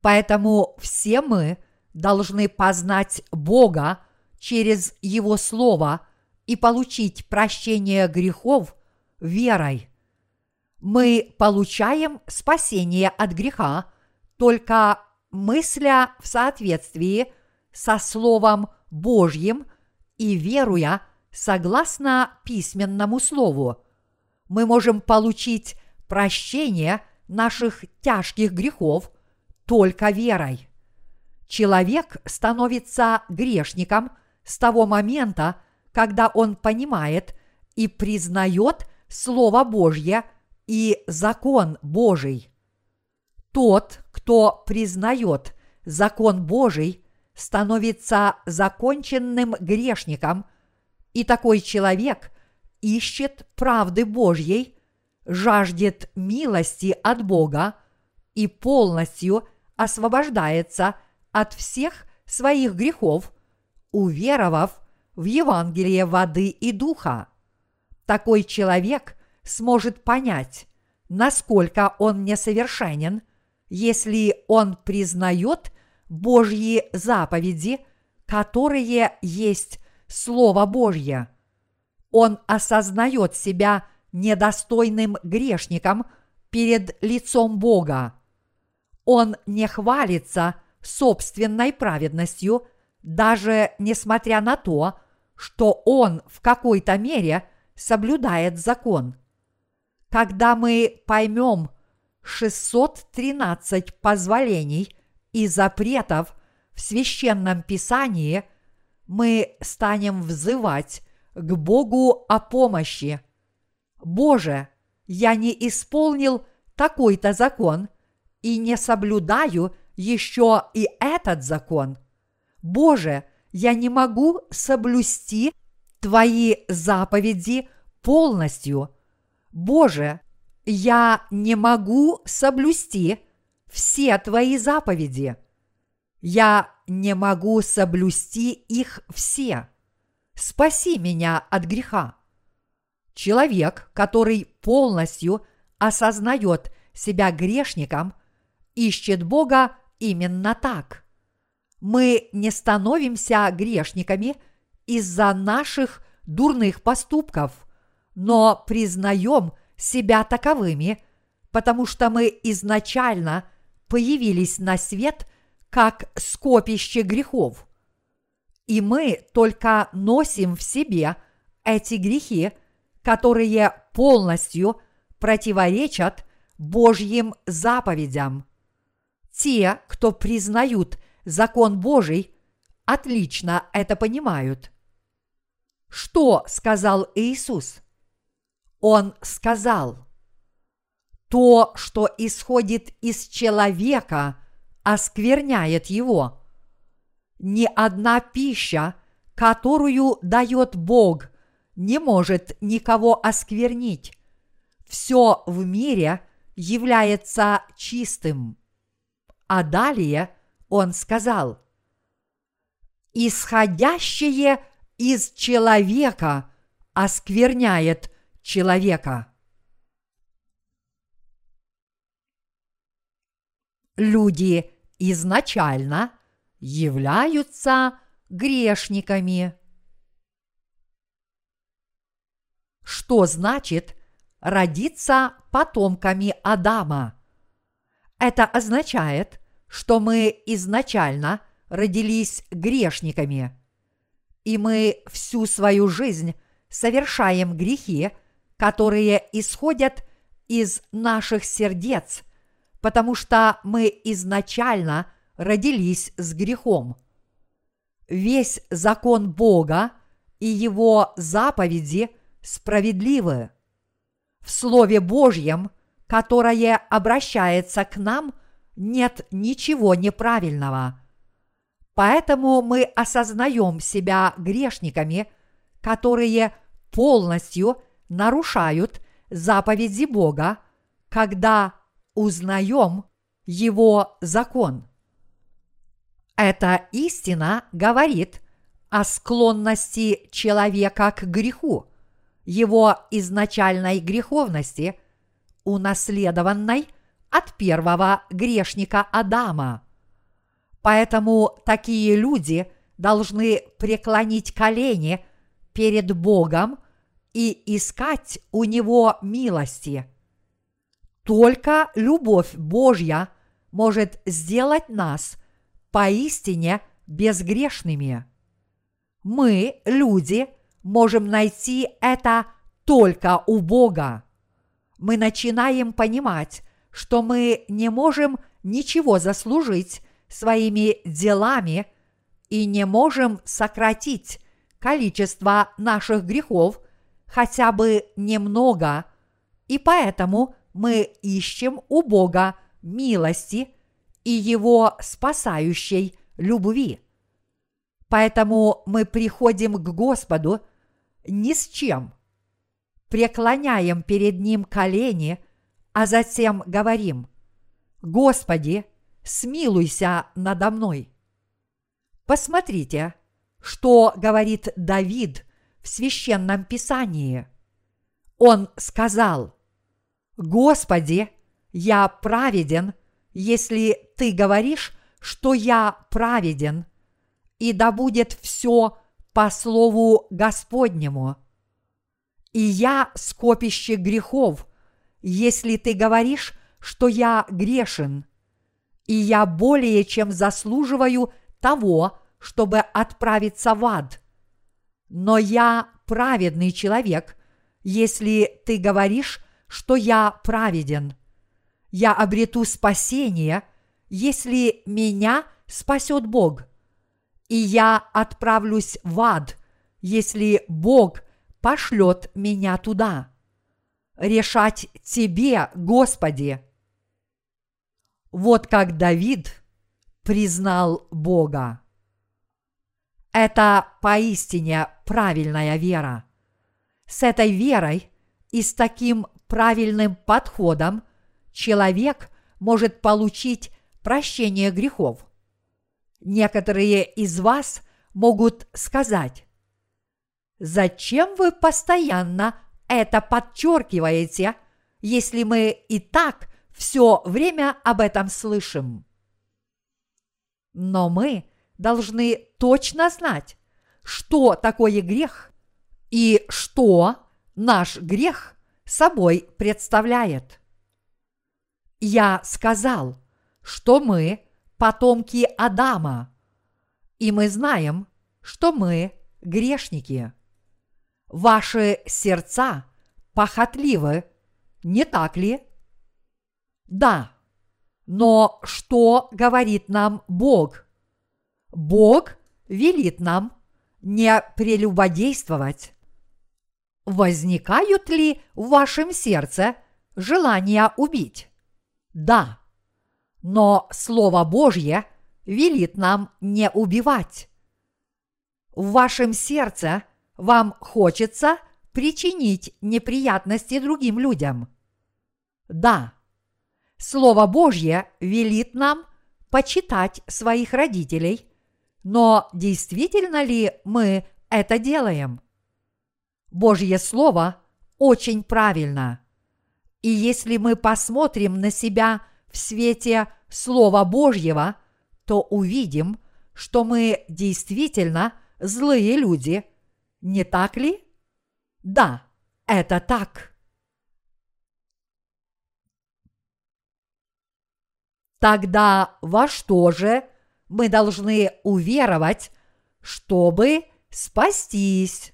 Поэтому все мы – должны познать Бога через Его Слово и получить прощение грехов верой. Мы получаем спасение от греха только мысля в соответствии со Словом Божьим и веруя согласно письменному Слову. Мы можем получить прощение наших тяжких грехов только верой. Человек становится грешником с того момента, когда он понимает и признает Слово Божье и закон Божий. Тот, кто признает закон Божий, становится законченным грешником, и такой человек ищет правды Божьей, жаждет милости от Бога и полностью освобождается от всех своих грехов, уверовав в Евангелие воды и духа. Такой человек сможет понять, насколько он несовершенен, если он признает Божьи заповеди, которые есть Слово Божье. Он осознает себя недостойным грешником перед лицом Бога. Он не хвалится собственной праведностью, даже несмотря на то, что он в какой-то мере соблюдает закон. Когда мы поймем 613 позволений и запретов в священном писании, мы станем взывать к Богу о помощи. Боже, я не исполнил такой-то закон и не соблюдаю еще и этот закон. Боже, я не могу соблюсти Твои заповеди полностью. Боже, я не могу соблюсти все Твои заповеди. Я не могу соблюсти их все. Спаси меня от греха. Человек, который полностью осознает себя грешником, ищет Бога именно так. Мы не становимся грешниками из-за наших дурных поступков, но признаем себя таковыми, потому что мы изначально появились на свет как скопище грехов. И мы только носим в себе эти грехи, которые полностью противоречат Божьим заповедям. Те, кто признают закон Божий, отлично это понимают. Что сказал Иисус? Он сказал, то, что исходит из человека, оскверняет его. Ни одна пища, которую дает Бог, не может никого осквернить. Все в мире является чистым. А далее он сказал, «Исходящее из человека оскверняет человека». Люди изначально являются грешниками. Что значит родиться потомками Адама? Это означает, что мы изначально родились грешниками, и мы всю свою жизнь совершаем грехи, которые исходят из наших сердец, потому что мы изначально родились с грехом. Весь закон Бога и его заповеди справедливы. В Слове Божьем, которое обращается к нам, нет ничего неправильного. Поэтому мы осознаем себя грешниками, которые полностью нарушают заповеди Бога, когда узнаем Его закон. Эта истина говорит о склонности человека к греху, его изначальной греховности, унаследованной от первого грешника Адама. Поэтому такие люди должны преклонить колени перед Богом и искать у Него милости. Только любовь Божья может сделать нас поистине безгрешными. Мы, люди, можем найти это только у Бога. Мы начинаем понимать, что мы не можем ничего заслужить своими делами и не можем сократить количество наших грехов хотя бы немного, и поэтому мы ищем у Бога милости и Его спасающей любви. Поэтому мы приходим к Господу ни с чем, преклоняем перед Ним колени, а затем говорим, «Господи, смилуйся надо мной». Посмотрите, что говорит Давид в священном писании. Он сказал, «Господи, я праведен, если ты говоришь, что я праведен, и да будет все по слову Господнему. И я скопище грехов, если ты говоришь, что я грешен, и я более чем заслуживаю того, чтобы отправиться в ад. Но я праведный человек, если ты говоришь, что я праведен. Я обрету спасение, если меня спасет Бог. И я отправлюсь в ад, если Бог пошлет меня туда. Решать тебе, Господи. Вот как Давид признал Бога. Это поистине правильная вера. С этой верой и с таким правильным подходом человек может получить прощение грехов. Некоторые из вас могут сказать, зачем вы постоянно это подчеркиваете, если мы и так все время об этом слышим? Но мы должны точно знать, что такое грех и что наш грех собой представляет. Я сказал, что мы потомки Адама, и мы знаем, что мы грешники. Ваши сердца похотливы, не так ли? Да. Но что говорит нам Бог? Бог велит нам не прелюбодействовать. Возникают ли в вашем сердце желания убить? Да. Но Слово Божье велит нам не убивать. В вашем сердце вам хочется причинить неприятности другим людям. Да. Слово Божье велит нам почитать своих родителей – но действительно ли мы это делаем? Божье Слово очень правильно. И если мы посмотрим на себя в свете Слова Божьего, то увидим, что мы действительно злые люди. Не так ли? Да, это так. Тогда во что же мы должны уверовать, чтобы спастись.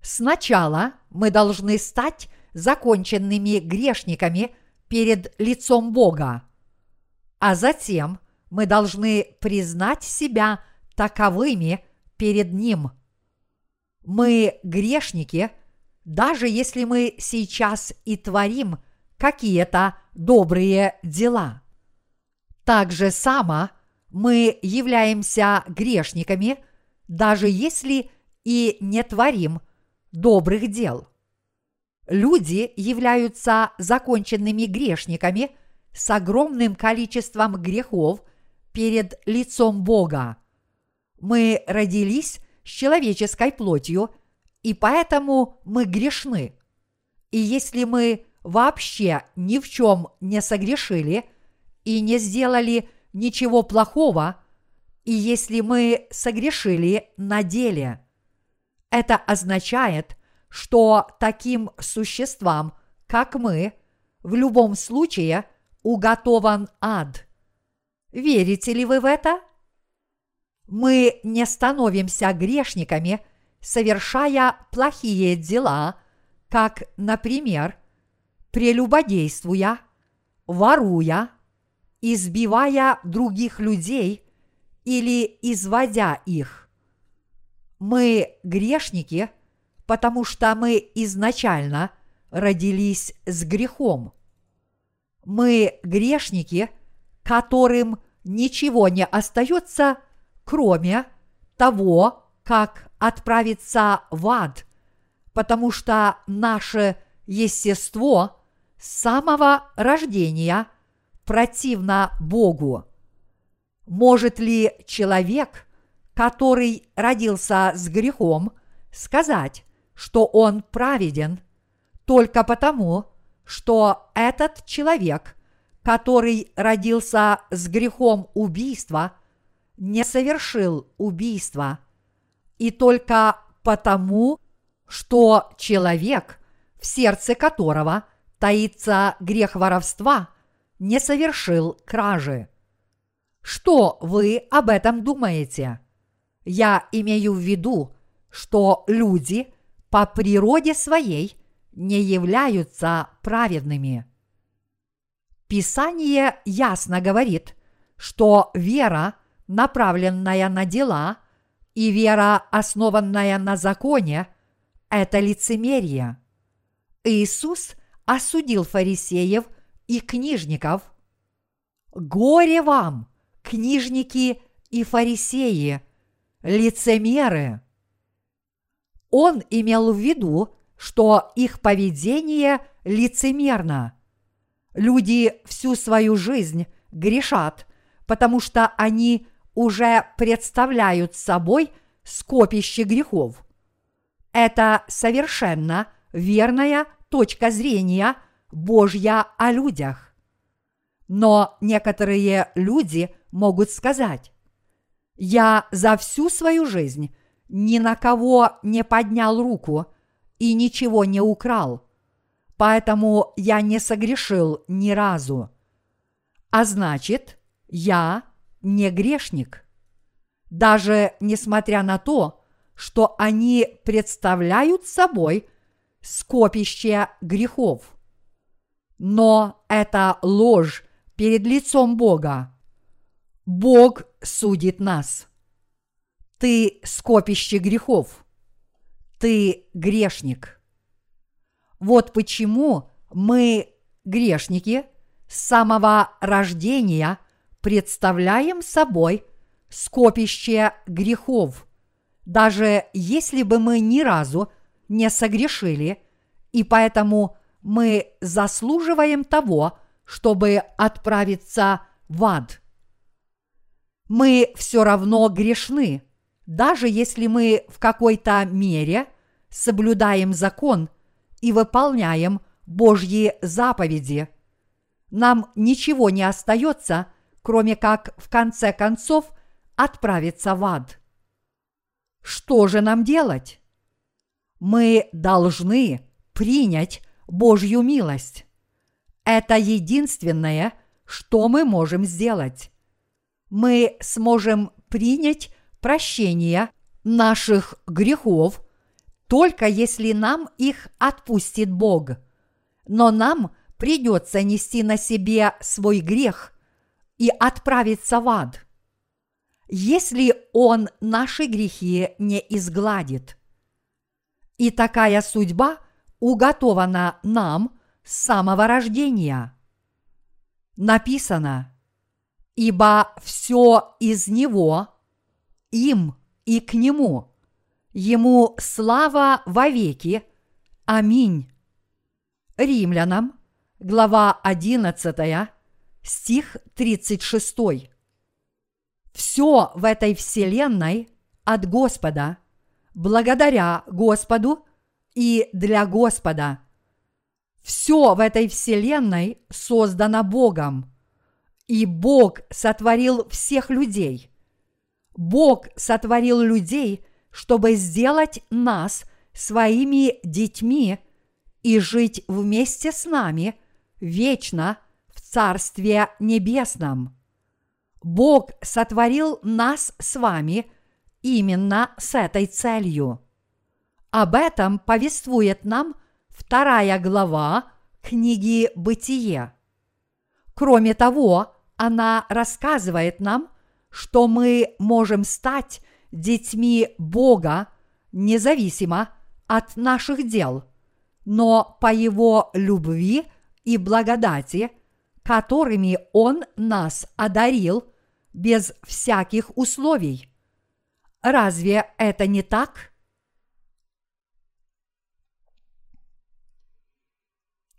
Сначала мы должны стать законченными грешниками перед лицом Бога, а затем мы должны признать себя таковыми перед Ним. Мы грешники, даже если мы сейчас и творим какие-то добрые дела. Так же само мы являемся грешниками, даже если и не творим добрых дел. Люди являются законченными грешниками с огромным количеством грехов перед лицом Бога. Мы родились с человеческой плотью, и поэтому мы грешны. И если мы вообще ни в чем не согрешили и не сделали ничего плохого, и если мы согрешили на деле, это означает, что таким существам, как мы, в любом случае уготован ад. Верите ли вы в это? Мы не становимся грешниками, совершая плохие дела, как, например, прелюбодействуя, воруя, избивая других людей или изводя их. Мы грешники, потому что мы изначально родились с грехом. Мы грешники, которым ничего не остается, кроме того, как отправиться в ад, потому что наше естество с самого рождения противно Богу. Может ли человек, который родился с грехом, сказать, что он праведен только потому, что этот человек, который родился с грехом убийства, не совершил убийства, и только потому, что человек, в сердце которого таится грех воровства, не совершил кражи. Что вы об этом думаете? Я имею в виду, что люди по природе своей не являются праведными. Писание ясно говорит, что вера, направленная на дела, и вера, основанная на законе, это лицемерие. Иисус осудил фарисеев и книжников. Горе вам, книжники и фарисеи, лицемеры! Он имел в виду, что их поведение лицемерно. Люди всю свою жизнь грешат, потому что они уже представляют собой скопище грехов. Это совершенно верная точка зрения Божья о людях. Но некоторые люди могут сказать, я за всю свою жизнь ни на кого не поднял руку и ничего не украл, поэтому я не согрешил ни разу. А значит, я не грешник. Даже несмотря на то, что они представляют собой скопище грехов. Но это ложь перед лицом Бога. Бог судит нас. Ты скопище грехов. Ты грешник. Вот почему мы, грешники, с самого рождения представляем собой скопище грехов, даже если бы мы ни разу не согрешили, и поэтому мы заслуживаем того, чтобы отправиться в ад. Мы все равно грешны, даже если мы в какой-то мере соблюдаем закон и выполняем Божьи заповеди. Нам ничего не остается, кроме как в конце концов отправиться в ад. Что же нам делать? Мы должны принять Божью милость. Это единственное, что мы можем сделать. Мы сможем принять прощение наших грехов только если нам их отпустит Бог. Но нам придется нести на себе свой грех и отправиться в ад, если Он наши грехи не изгладит. И такая судьба уготована нам с самого рождения. Написано, ибо все из Него, им и к Нему – Ему слава вовеки. Аминь. Римлянам, глава 11, стих 36. Все в этой вселенной от Господа, благодаря Господу и для Господа. Все в этой вселенной создано Богом, и Бог сотворил всех людей. Бог сотворил людей – чтобы сделать нас своими детьми и жить вместе с нами вечно в Царстве Небесном. Бог сотворил нас с вами именно с этой целью. Об этом повествует нам вторая глава книги «Бытие». Кроме того, она рассказывает нам, что мы можем стать детьми Бога независимо от наших дел, но по Его любви и благодати, которыми Он нас одарил без всяких условий. Разве это не так?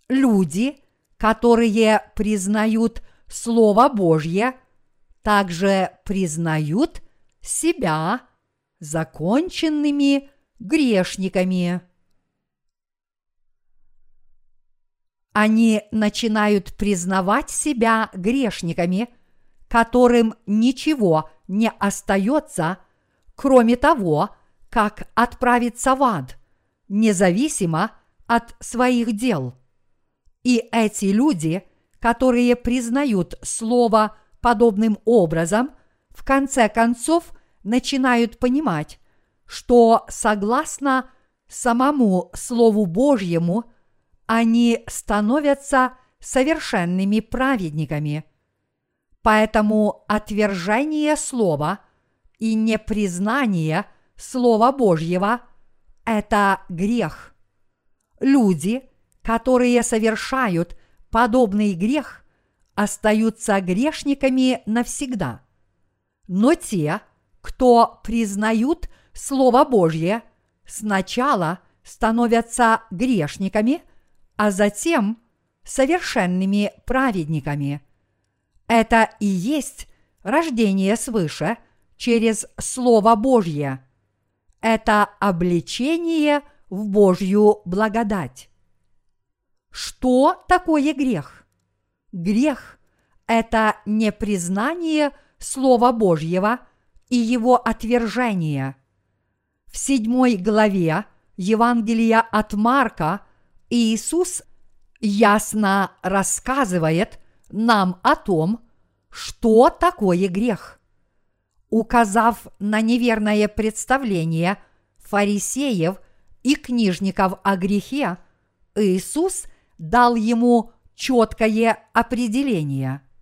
Люди, которые признают Слово Божье, также признают себя законченными грешниками. Они начинают признавать себя грешниками, которым ничего не остается, кроме того, как отправиться в ад, независимо от своих дел. И эти люди, которые признают Слово подобным образом – в конце концов начинают понимать, что согласно самому Слову Божьему они становятся совершенными праведниками. Поэтому отвержение Слова и непризнание Слова Божьего – это грех. Люди, которые совершают подобный грех, остаются грешниками навсегда – но те, кто признают Слово Божье, сначала становятся грешниками, а затем совершенными праведниками. Это и есть рождение свыше через Слово Божье. Это обличение в Божью благодать. Что такое грех? Грех – это непризнание – Слова Божьего и его отвержение. В седьмой главе Евангелия от Марка Иисус ясно рассказывает нам о том, что такое грех. Указав на неверное представление фарисеев и книжников о грехе, Иисус дал ему четкое определение –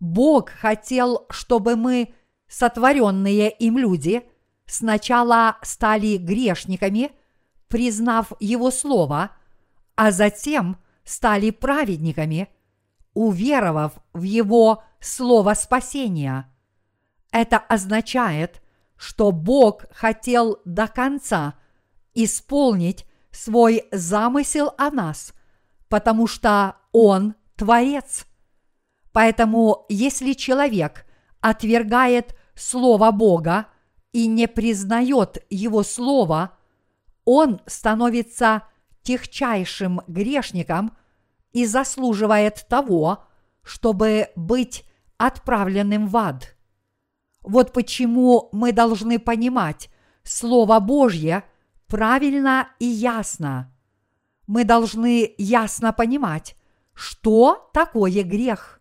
Бог хотел, чтобы мы, сотворенные им люди, сначала стали грешниками, признав Его Слово, а затем стали праведниками, уверовав в Его Слово спасения. Это означает, что Бог хотел до конца исполнить свой замысел о нас, потому что Он Творец – Поэтому, если человек отвергает Слово Бога и не признает Его Слово, он становится техчайшим грешником и заслуживает того, чтобы быть отправленным в ад. Вот почему мы должны понимать Слово Божье правильно и ясно. Мы должны ясно понимать, что такое грех.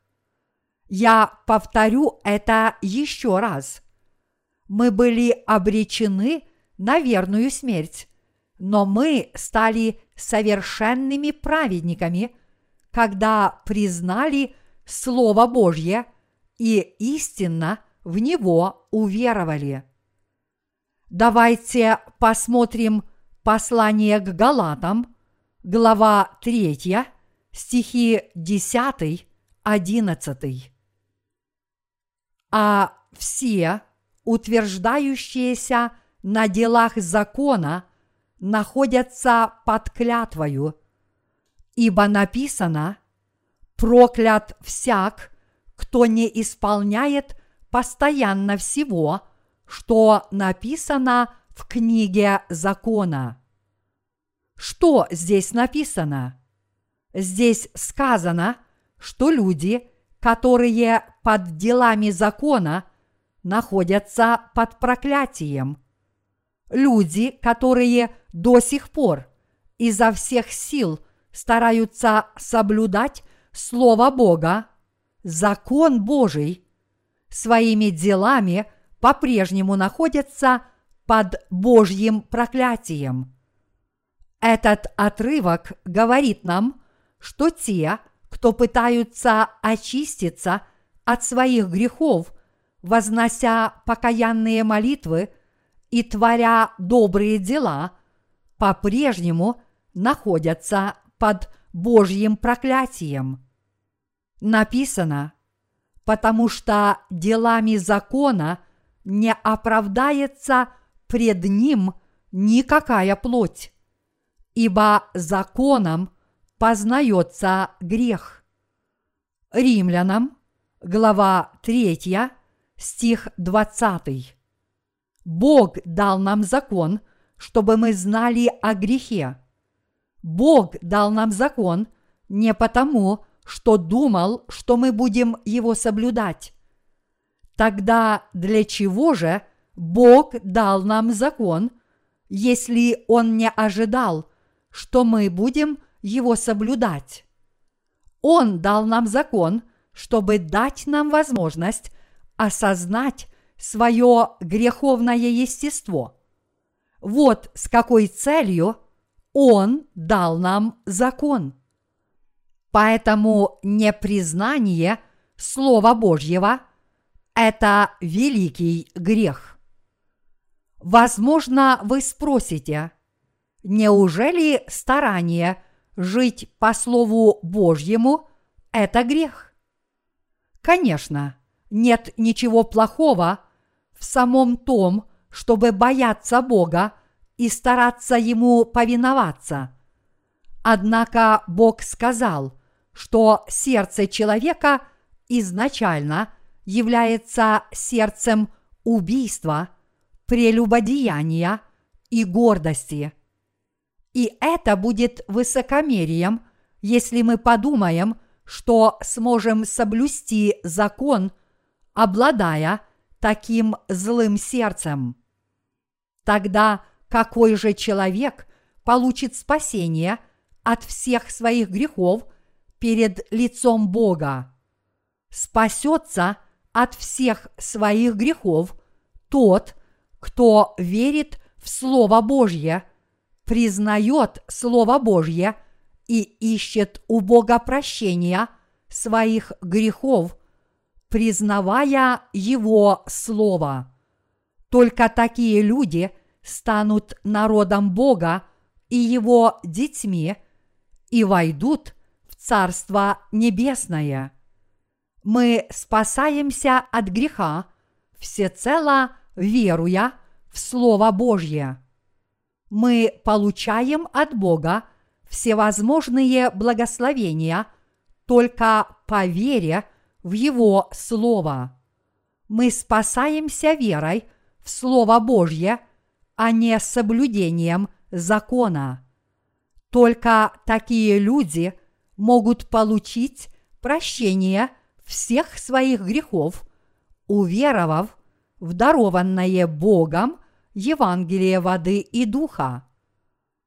Я повторю это еще раз. Мы были обречены на верную смерть, но мы стали совершенными праведниками, когда признали Слово Божье и истинно в него уверовали. Давайте посмотрим послание к Галатам, глава 3, стихи 10, 11. А все, утверждающиеся на делах закона, находятся под клятвою, ибо написано «Проклят всяк, кто не исполняет постоянно всего, что написано в книге закона». Что здесь написано? Здесь сказано, что люди, которые под делами закона находятся под проклятием. Люди, которые до сих пор изо всех сил стараются соблюдать Слово Бога, закон Божий, своими делами по-прежнему находятся под Божьим проклятием. Этот отрывок говорит нам, что те, кто пытаются очиститься от своих грехов, вознося покаянные молитвы и творя добрые дела, по-прежнему находятся под Божьим проклятием. Написано, потому что делами закона не оправдается пред ним никакая плоть, ибо законом познается грех. Римлянам, глава 3, стих 20. Бог дал нам закон, чтобы мы знали о грехе. Бог дал нам закон не потому, что думал, что мы будем его соблюдать. Тогда для чего же Бог дал нам закон, если Он не ожидал, что мы будем его соблюдать? Он дал нам закон, чтобы дать нам возможность осознать свое греховное естество. Вот с какой целью Он дал нам закон. Поэтому непризнание Слова Божьего – это великий грех. Возможно, вы спросите, неужели старание жить по Слову Божьему – это грех? Конечно, нет ничего плохого в самом том, чтобы бояться Бога и стараться Ему повиноваться. Однако Бог сказал, что сердце человека изначально является сердцем убийства, прелюбодеяния и гордости. И это будет высокомерием, если мы подумаем, что сможем соблюсти закон, обладая таким злым сердцем. Тогда какой же человек получит спасение от всех своих грехов перед лицом Бога? Спасется от всех своих грехов тот, кто верит в Слово Божье, признает Слово Божье и ищет у Бога прощения своих грехов, признавая Его Слово. Только такие люди станут народом Бога и Его детьми и войдут в Царство Небесное. Мы спасаемся от греха, всецело веруя в Слово Божье. Мы получаем от Бога всевозможные благословения только по вере в Его Слово. Мы спасаемся верой в Слово Божье, а не соблюдением закона. Только такие люди могут получить прощение всех своих грехов, уверовав в дарованное Богом Евангелие воды и духа.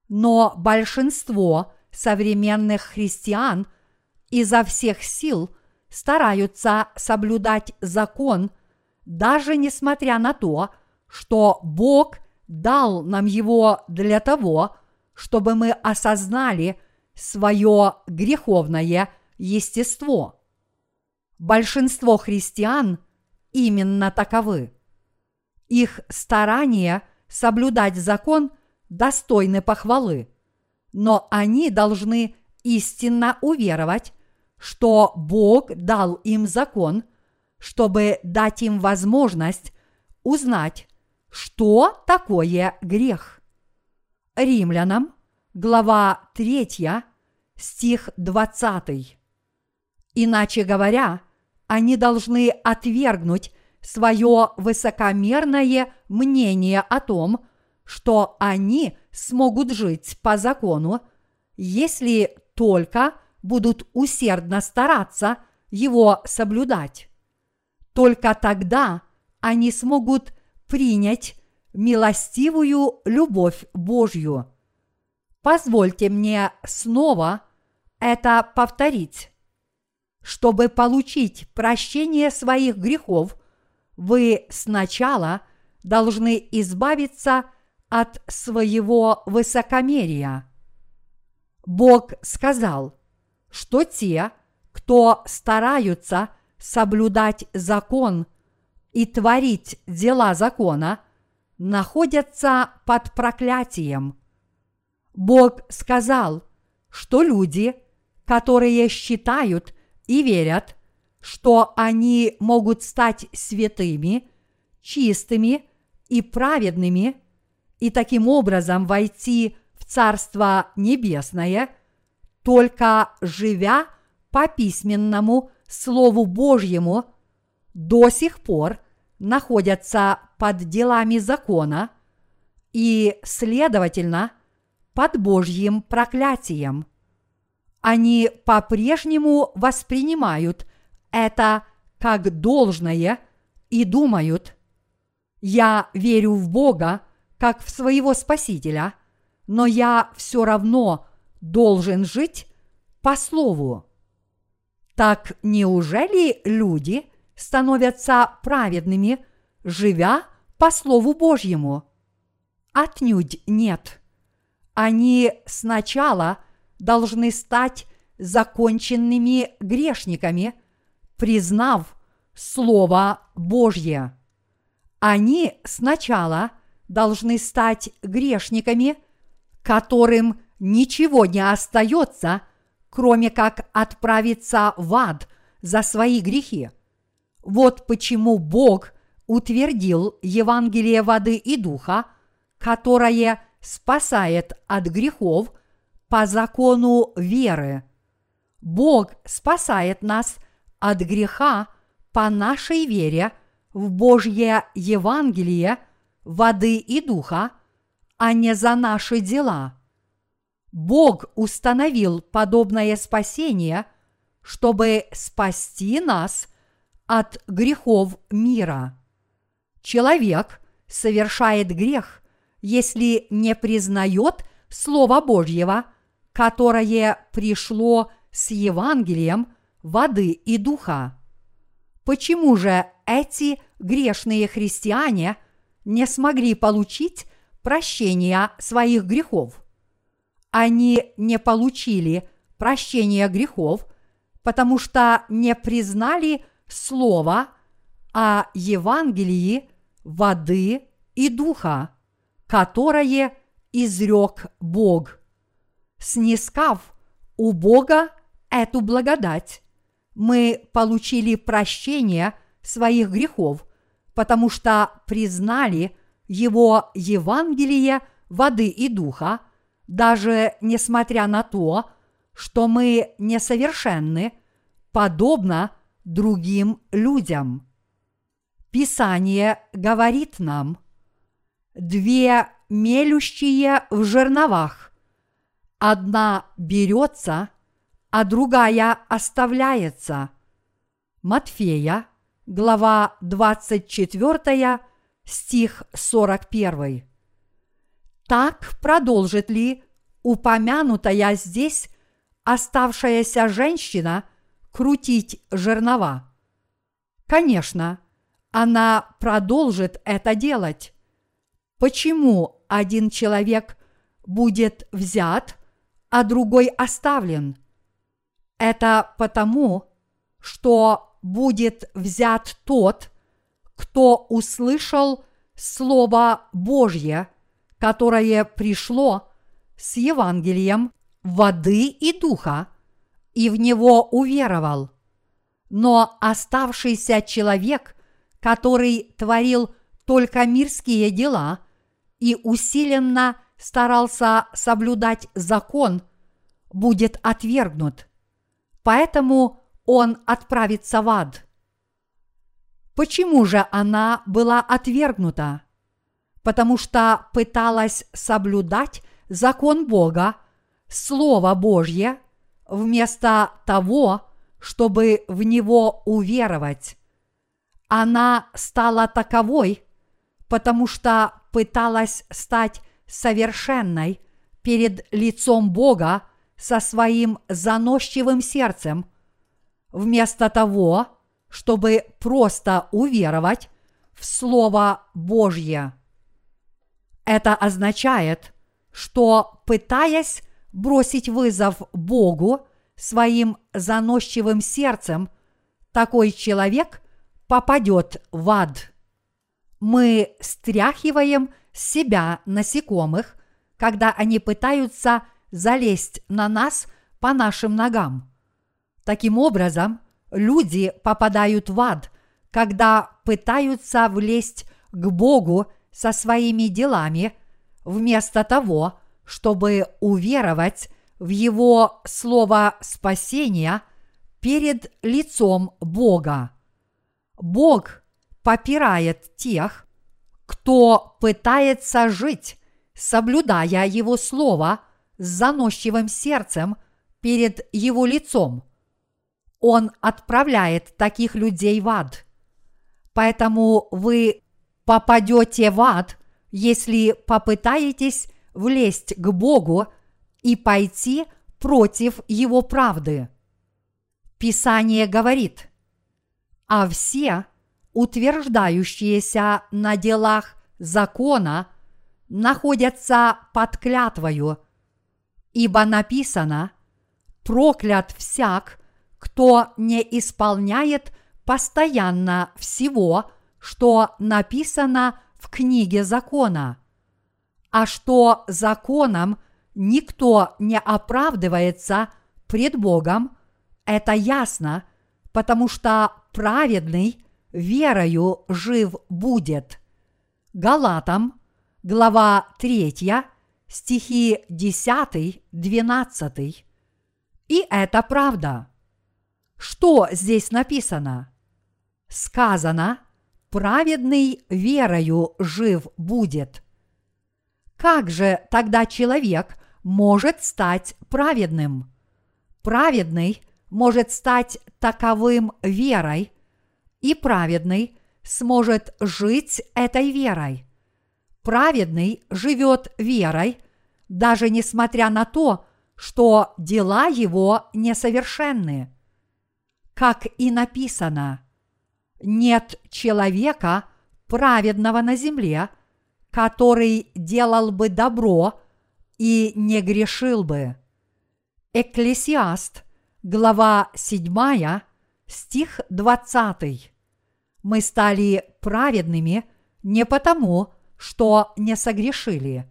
Но большинство современных христиан изо всех сил стараются соблюдать закон, даже несмотря на то, что Бог дал нам его для того, чтобы мы осознали свое греховное естество. Большинство христиан именно таковы. Их старания соблюдать закон достойны похвалы, но они должны истинно уверовать, что Бог дал им закон, чтобы дать им возможность узнать, что такое грех. Римлянам, глава 3, стих 20. Иначе говоря, они должны отвергнуть свое высокомерное мнение о том, что они смогут жить по закону, если только будут усердно стараться его соблюдать. Только тогда они смогут принять милостивую любовь Божью. Позвольте мне снова это повторить. Чтобы получить прощение своих грехов, вы сначала должны избавиться от своего высокомерия. Бог сказал, что те, кто стараются соблюдать закон и творить дела закона, находятся под проклятием. Бог сказал, что люди, которые считают и верят, что они могут стать святыми, чистыми и праведными, и таким образом войти в Царство Небесное, только живя по письменному Слову Божьему, до сих пор находятся под делами закона и, следовательно, под Божьим проклятием. Они по-прежнему воспринимают это как должное и думают, я верю в Бога как в своего Спасителя, но я все равно должен жить по слову. Так неужели люди становятся праведными, живя по Слову Божьему? Отнюдь нет. Они сначала должны стать законченными грешниками, признав Слово Божье. Они сначала должны стать грешниками, которым ничего не остается, кроме как отправиться в ад за свои грехи. Вот почему Бог утвердил Евангелие воды и духа, которое спасает от грехов по закону веры. Бог спасает нас от греха по нашей вере в Божье Евангелие воды и духа, а не за наши дела. Бог установил подобное спасение, чтобы спасти нас от грехов мира. Человек совершает грех, если не признает Слова Божьего, которое пришло с Евангелием воды и духа. Почему же эти грешные христиане не смогли получить прощения своих грехов? они не получили прощения грехов, потому что не признали Слово о Евангелии воды и духа, которое изрек Бог. Снискав у Бога эту благодать, мы получили прощение своих грехов, потому что признали Его Евангелие воды и духа – даже несмотря на то, что мы несовершенны, подобно другим людям. Писание говорит нам, две мелющие в жерновах, одна берется, а другая оставляется. Матфея, глава 24, стих 41. Так продолжит ли упомянутая здесь оставшаяся женщина крутить жернова? Конечно, она продолжит это делать. Почему один человек будет взят, а другой оставлен? Это потому, что будет взят тот, кто услышал Слово Божье, которое пришло с Евангелием воды и духа, и в него уверовал. Но оставшийся человек, который творил только мирские дела и усиленно старался соблюдать закон, будет отвергнут. Поэтому он отправится в ад. Почему же она была отвергнута? Потому что пыталась соблюдать закон Бога, Слово Божье, вместо того, чтобы в него уверовать. Она стала таковой, потому что пыталась стать совершенной перед лицом Бога со своим заносчивым сердцем, вместо того, чтобы просто уверовать в Слово Божье. Это означает, что пытаясь бросить вызов Богу своим заносчивым сердцем, такой человек попадет в ад. Мы стряхиваем с себя насекомых, когда они пытаются залезть на нас по нашим ногам. Таким образом, люди попадают в ад, когда пытаются влезть к Богу со своими делами, вместо того, чтобы уверовать в Его слово спасения перед лицом Бога. Бог попирает тех, кто пытается жить, соблюдая Его Слово с заносчивым сердцем перед Его лицом. Он отправляет таких людей в ад. Поэтому вы попадете в ад, если попытаетесь влезть к Богу и пойти против Его правды. Писание говорит, а все, утверждающиеся на делах закона, находятся под клятвою, ибо написано, проклят всяк, кто не исполняет постоянно всего, что написано в книге закона. А что законом никто не оправдывается пред Богом, это ясно, потому что праведный верою жив будет. Галатам, глава 3, стихи 10-12. И это правда. Что здесь написано? Сказано, праведный верою жив будет. Как же тогда человек может стать праведным? Праведный может стать таковым верой, и праведный сможет жить этой верой. Праведный живет верой, даже несмотря на то, что дела его несовершенны. Как и написано, нет человека праведного на земле, который делал бы добро и не грешил бы. Экклесиаст, глава 7, стих 20. Мы стали праведными не потому, что не согрешили.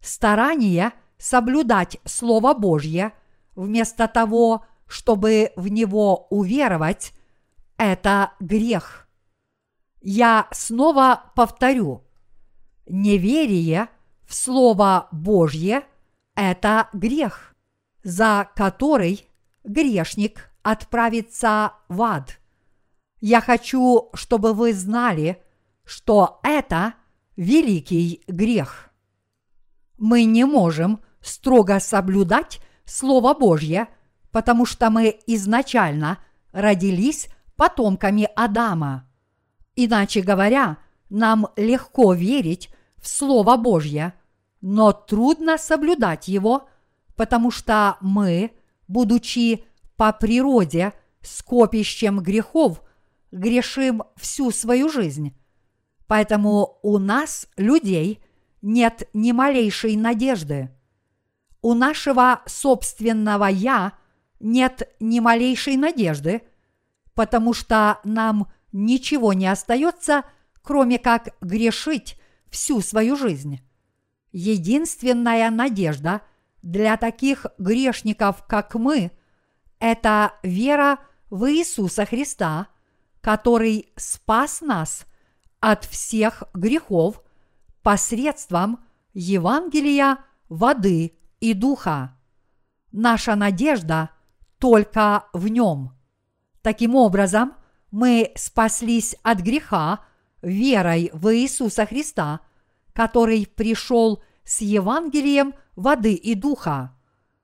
Старание соблюдать Слово Божье вместо того, чтобы в него уверовать, это грех. Я снова повторю, неверие в Слово Божье – это грех, за который грешник отправится в ад. Я хочу, чтобы вы знали, что это великий грех. Мы не можем строго соблюдать Слово Божье, потому что мы изначально родились потомками Адама. Иначе говоря, нам легко верить в Слово Божье, но трудно соблюдать его, потому что мы, будучи по природе скопищем грехов, грешим всю свою жизнь. Поэтому у нас, людей, нет ни малейшей надежды. У нашего собственного «я» нет ни малейшей надежды, потому что нам ничего не остается, кроме как грешить всю свою жизнь. Единственная надежда для таких грешников, как мы, это вера в Иисуса Христа, который спас нас от всех грехов посредством Евангелия, воды и духа. Наша надежда только в нем. Таким образом, мы спаслись от греха верой в Иисуса Христа, который пришел с Евангелием воды и духа.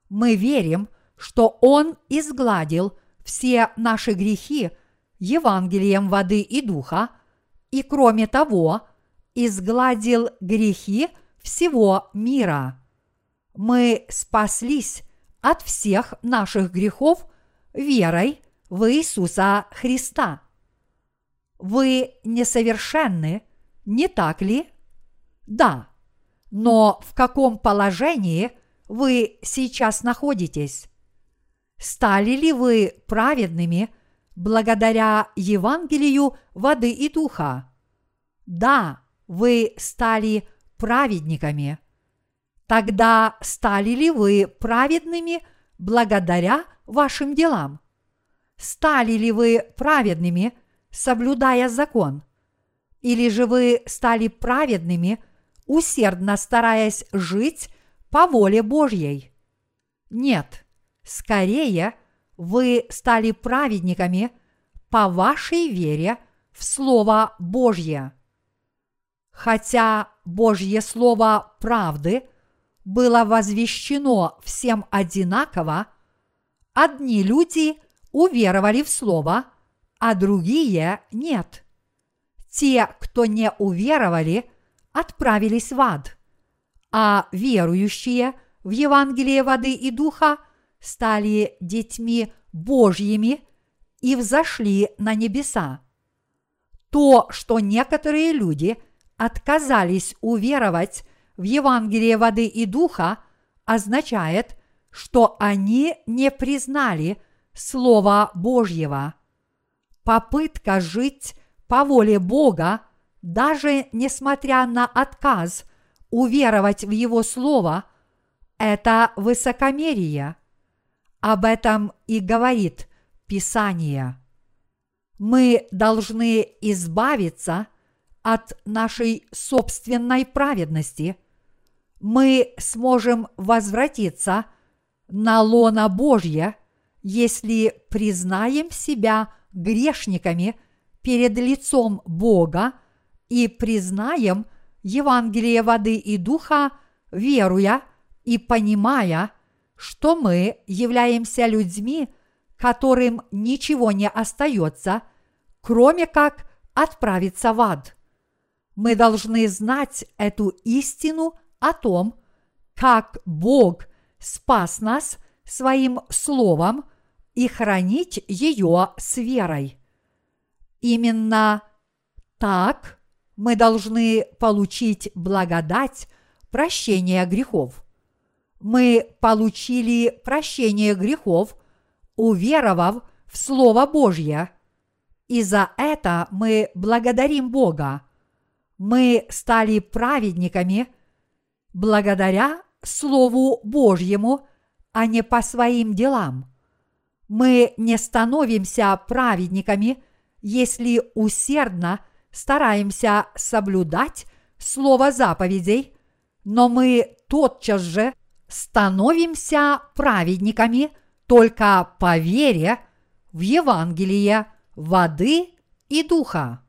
Мы верим, что Он изгладил все наши грехи Евангелием воды и духа, и кроме того, изгладил грехи всего мира. Мы спаслись от всех наших грехов верой в Иисуса Христа. Вы несовершенны, не так ли? Да. Но в каком положении вы сейчас находитесь? Стали ли вы праведными благодаря Евангелию воды и духа? Да, вы стали праведниками. Тогда стали ли вы праведными благодаря вашим делам? Стали ли вы праведными, соблюдая закон? Или же вы стали праведными, усердно стараясь жить по воле Божьей? Нет, скорее вы стали праведниками по вашей вере в Слово Божье. Хотя Божье Слово правды было возвещено всем одинаково, одни люди уверовали в Слово, а другие нет. Те, кто не уверовали, отправились в ад, а верующие в Евангелие воды и духа стали детьми Божьими и взошли на небеса. То, что некоторые люди отказались уверовать в Евангелие воды и духа, означает, что они не признали Слова Божьего. Попытка жить по воле Бога, даже несмотря на отказ уверовать в Его Слово, это высокомерие. Об этом и говорит Писание. Мы должны избавиться от нашей собственной праведности. Мы сможем возвратиться на лона Божье, если признаем себя грешниками перед лицом Бога и признаем Евангелие воды и духа, веруя и понимая, что мы являемся людьми, которым ничего не остается, кроме как отправиться в ад. Мы должны знать эту истину о том, как Бог спас нас своим словом и хранить ее с верой. Именно так мы должны получить благодать прощения грехов. Мы получили прощение грехов, уверовав в Слово Божье, и за это мы благодарим Бога – мы стали праведниками благодаря Слову Божьему, а не по своим делам. Мы не становимся праведниками, если усердно стараемся соблюдать Слово заповедей, но мы тотчас же становимся праведниками только по вере в Евангелие воды и духа.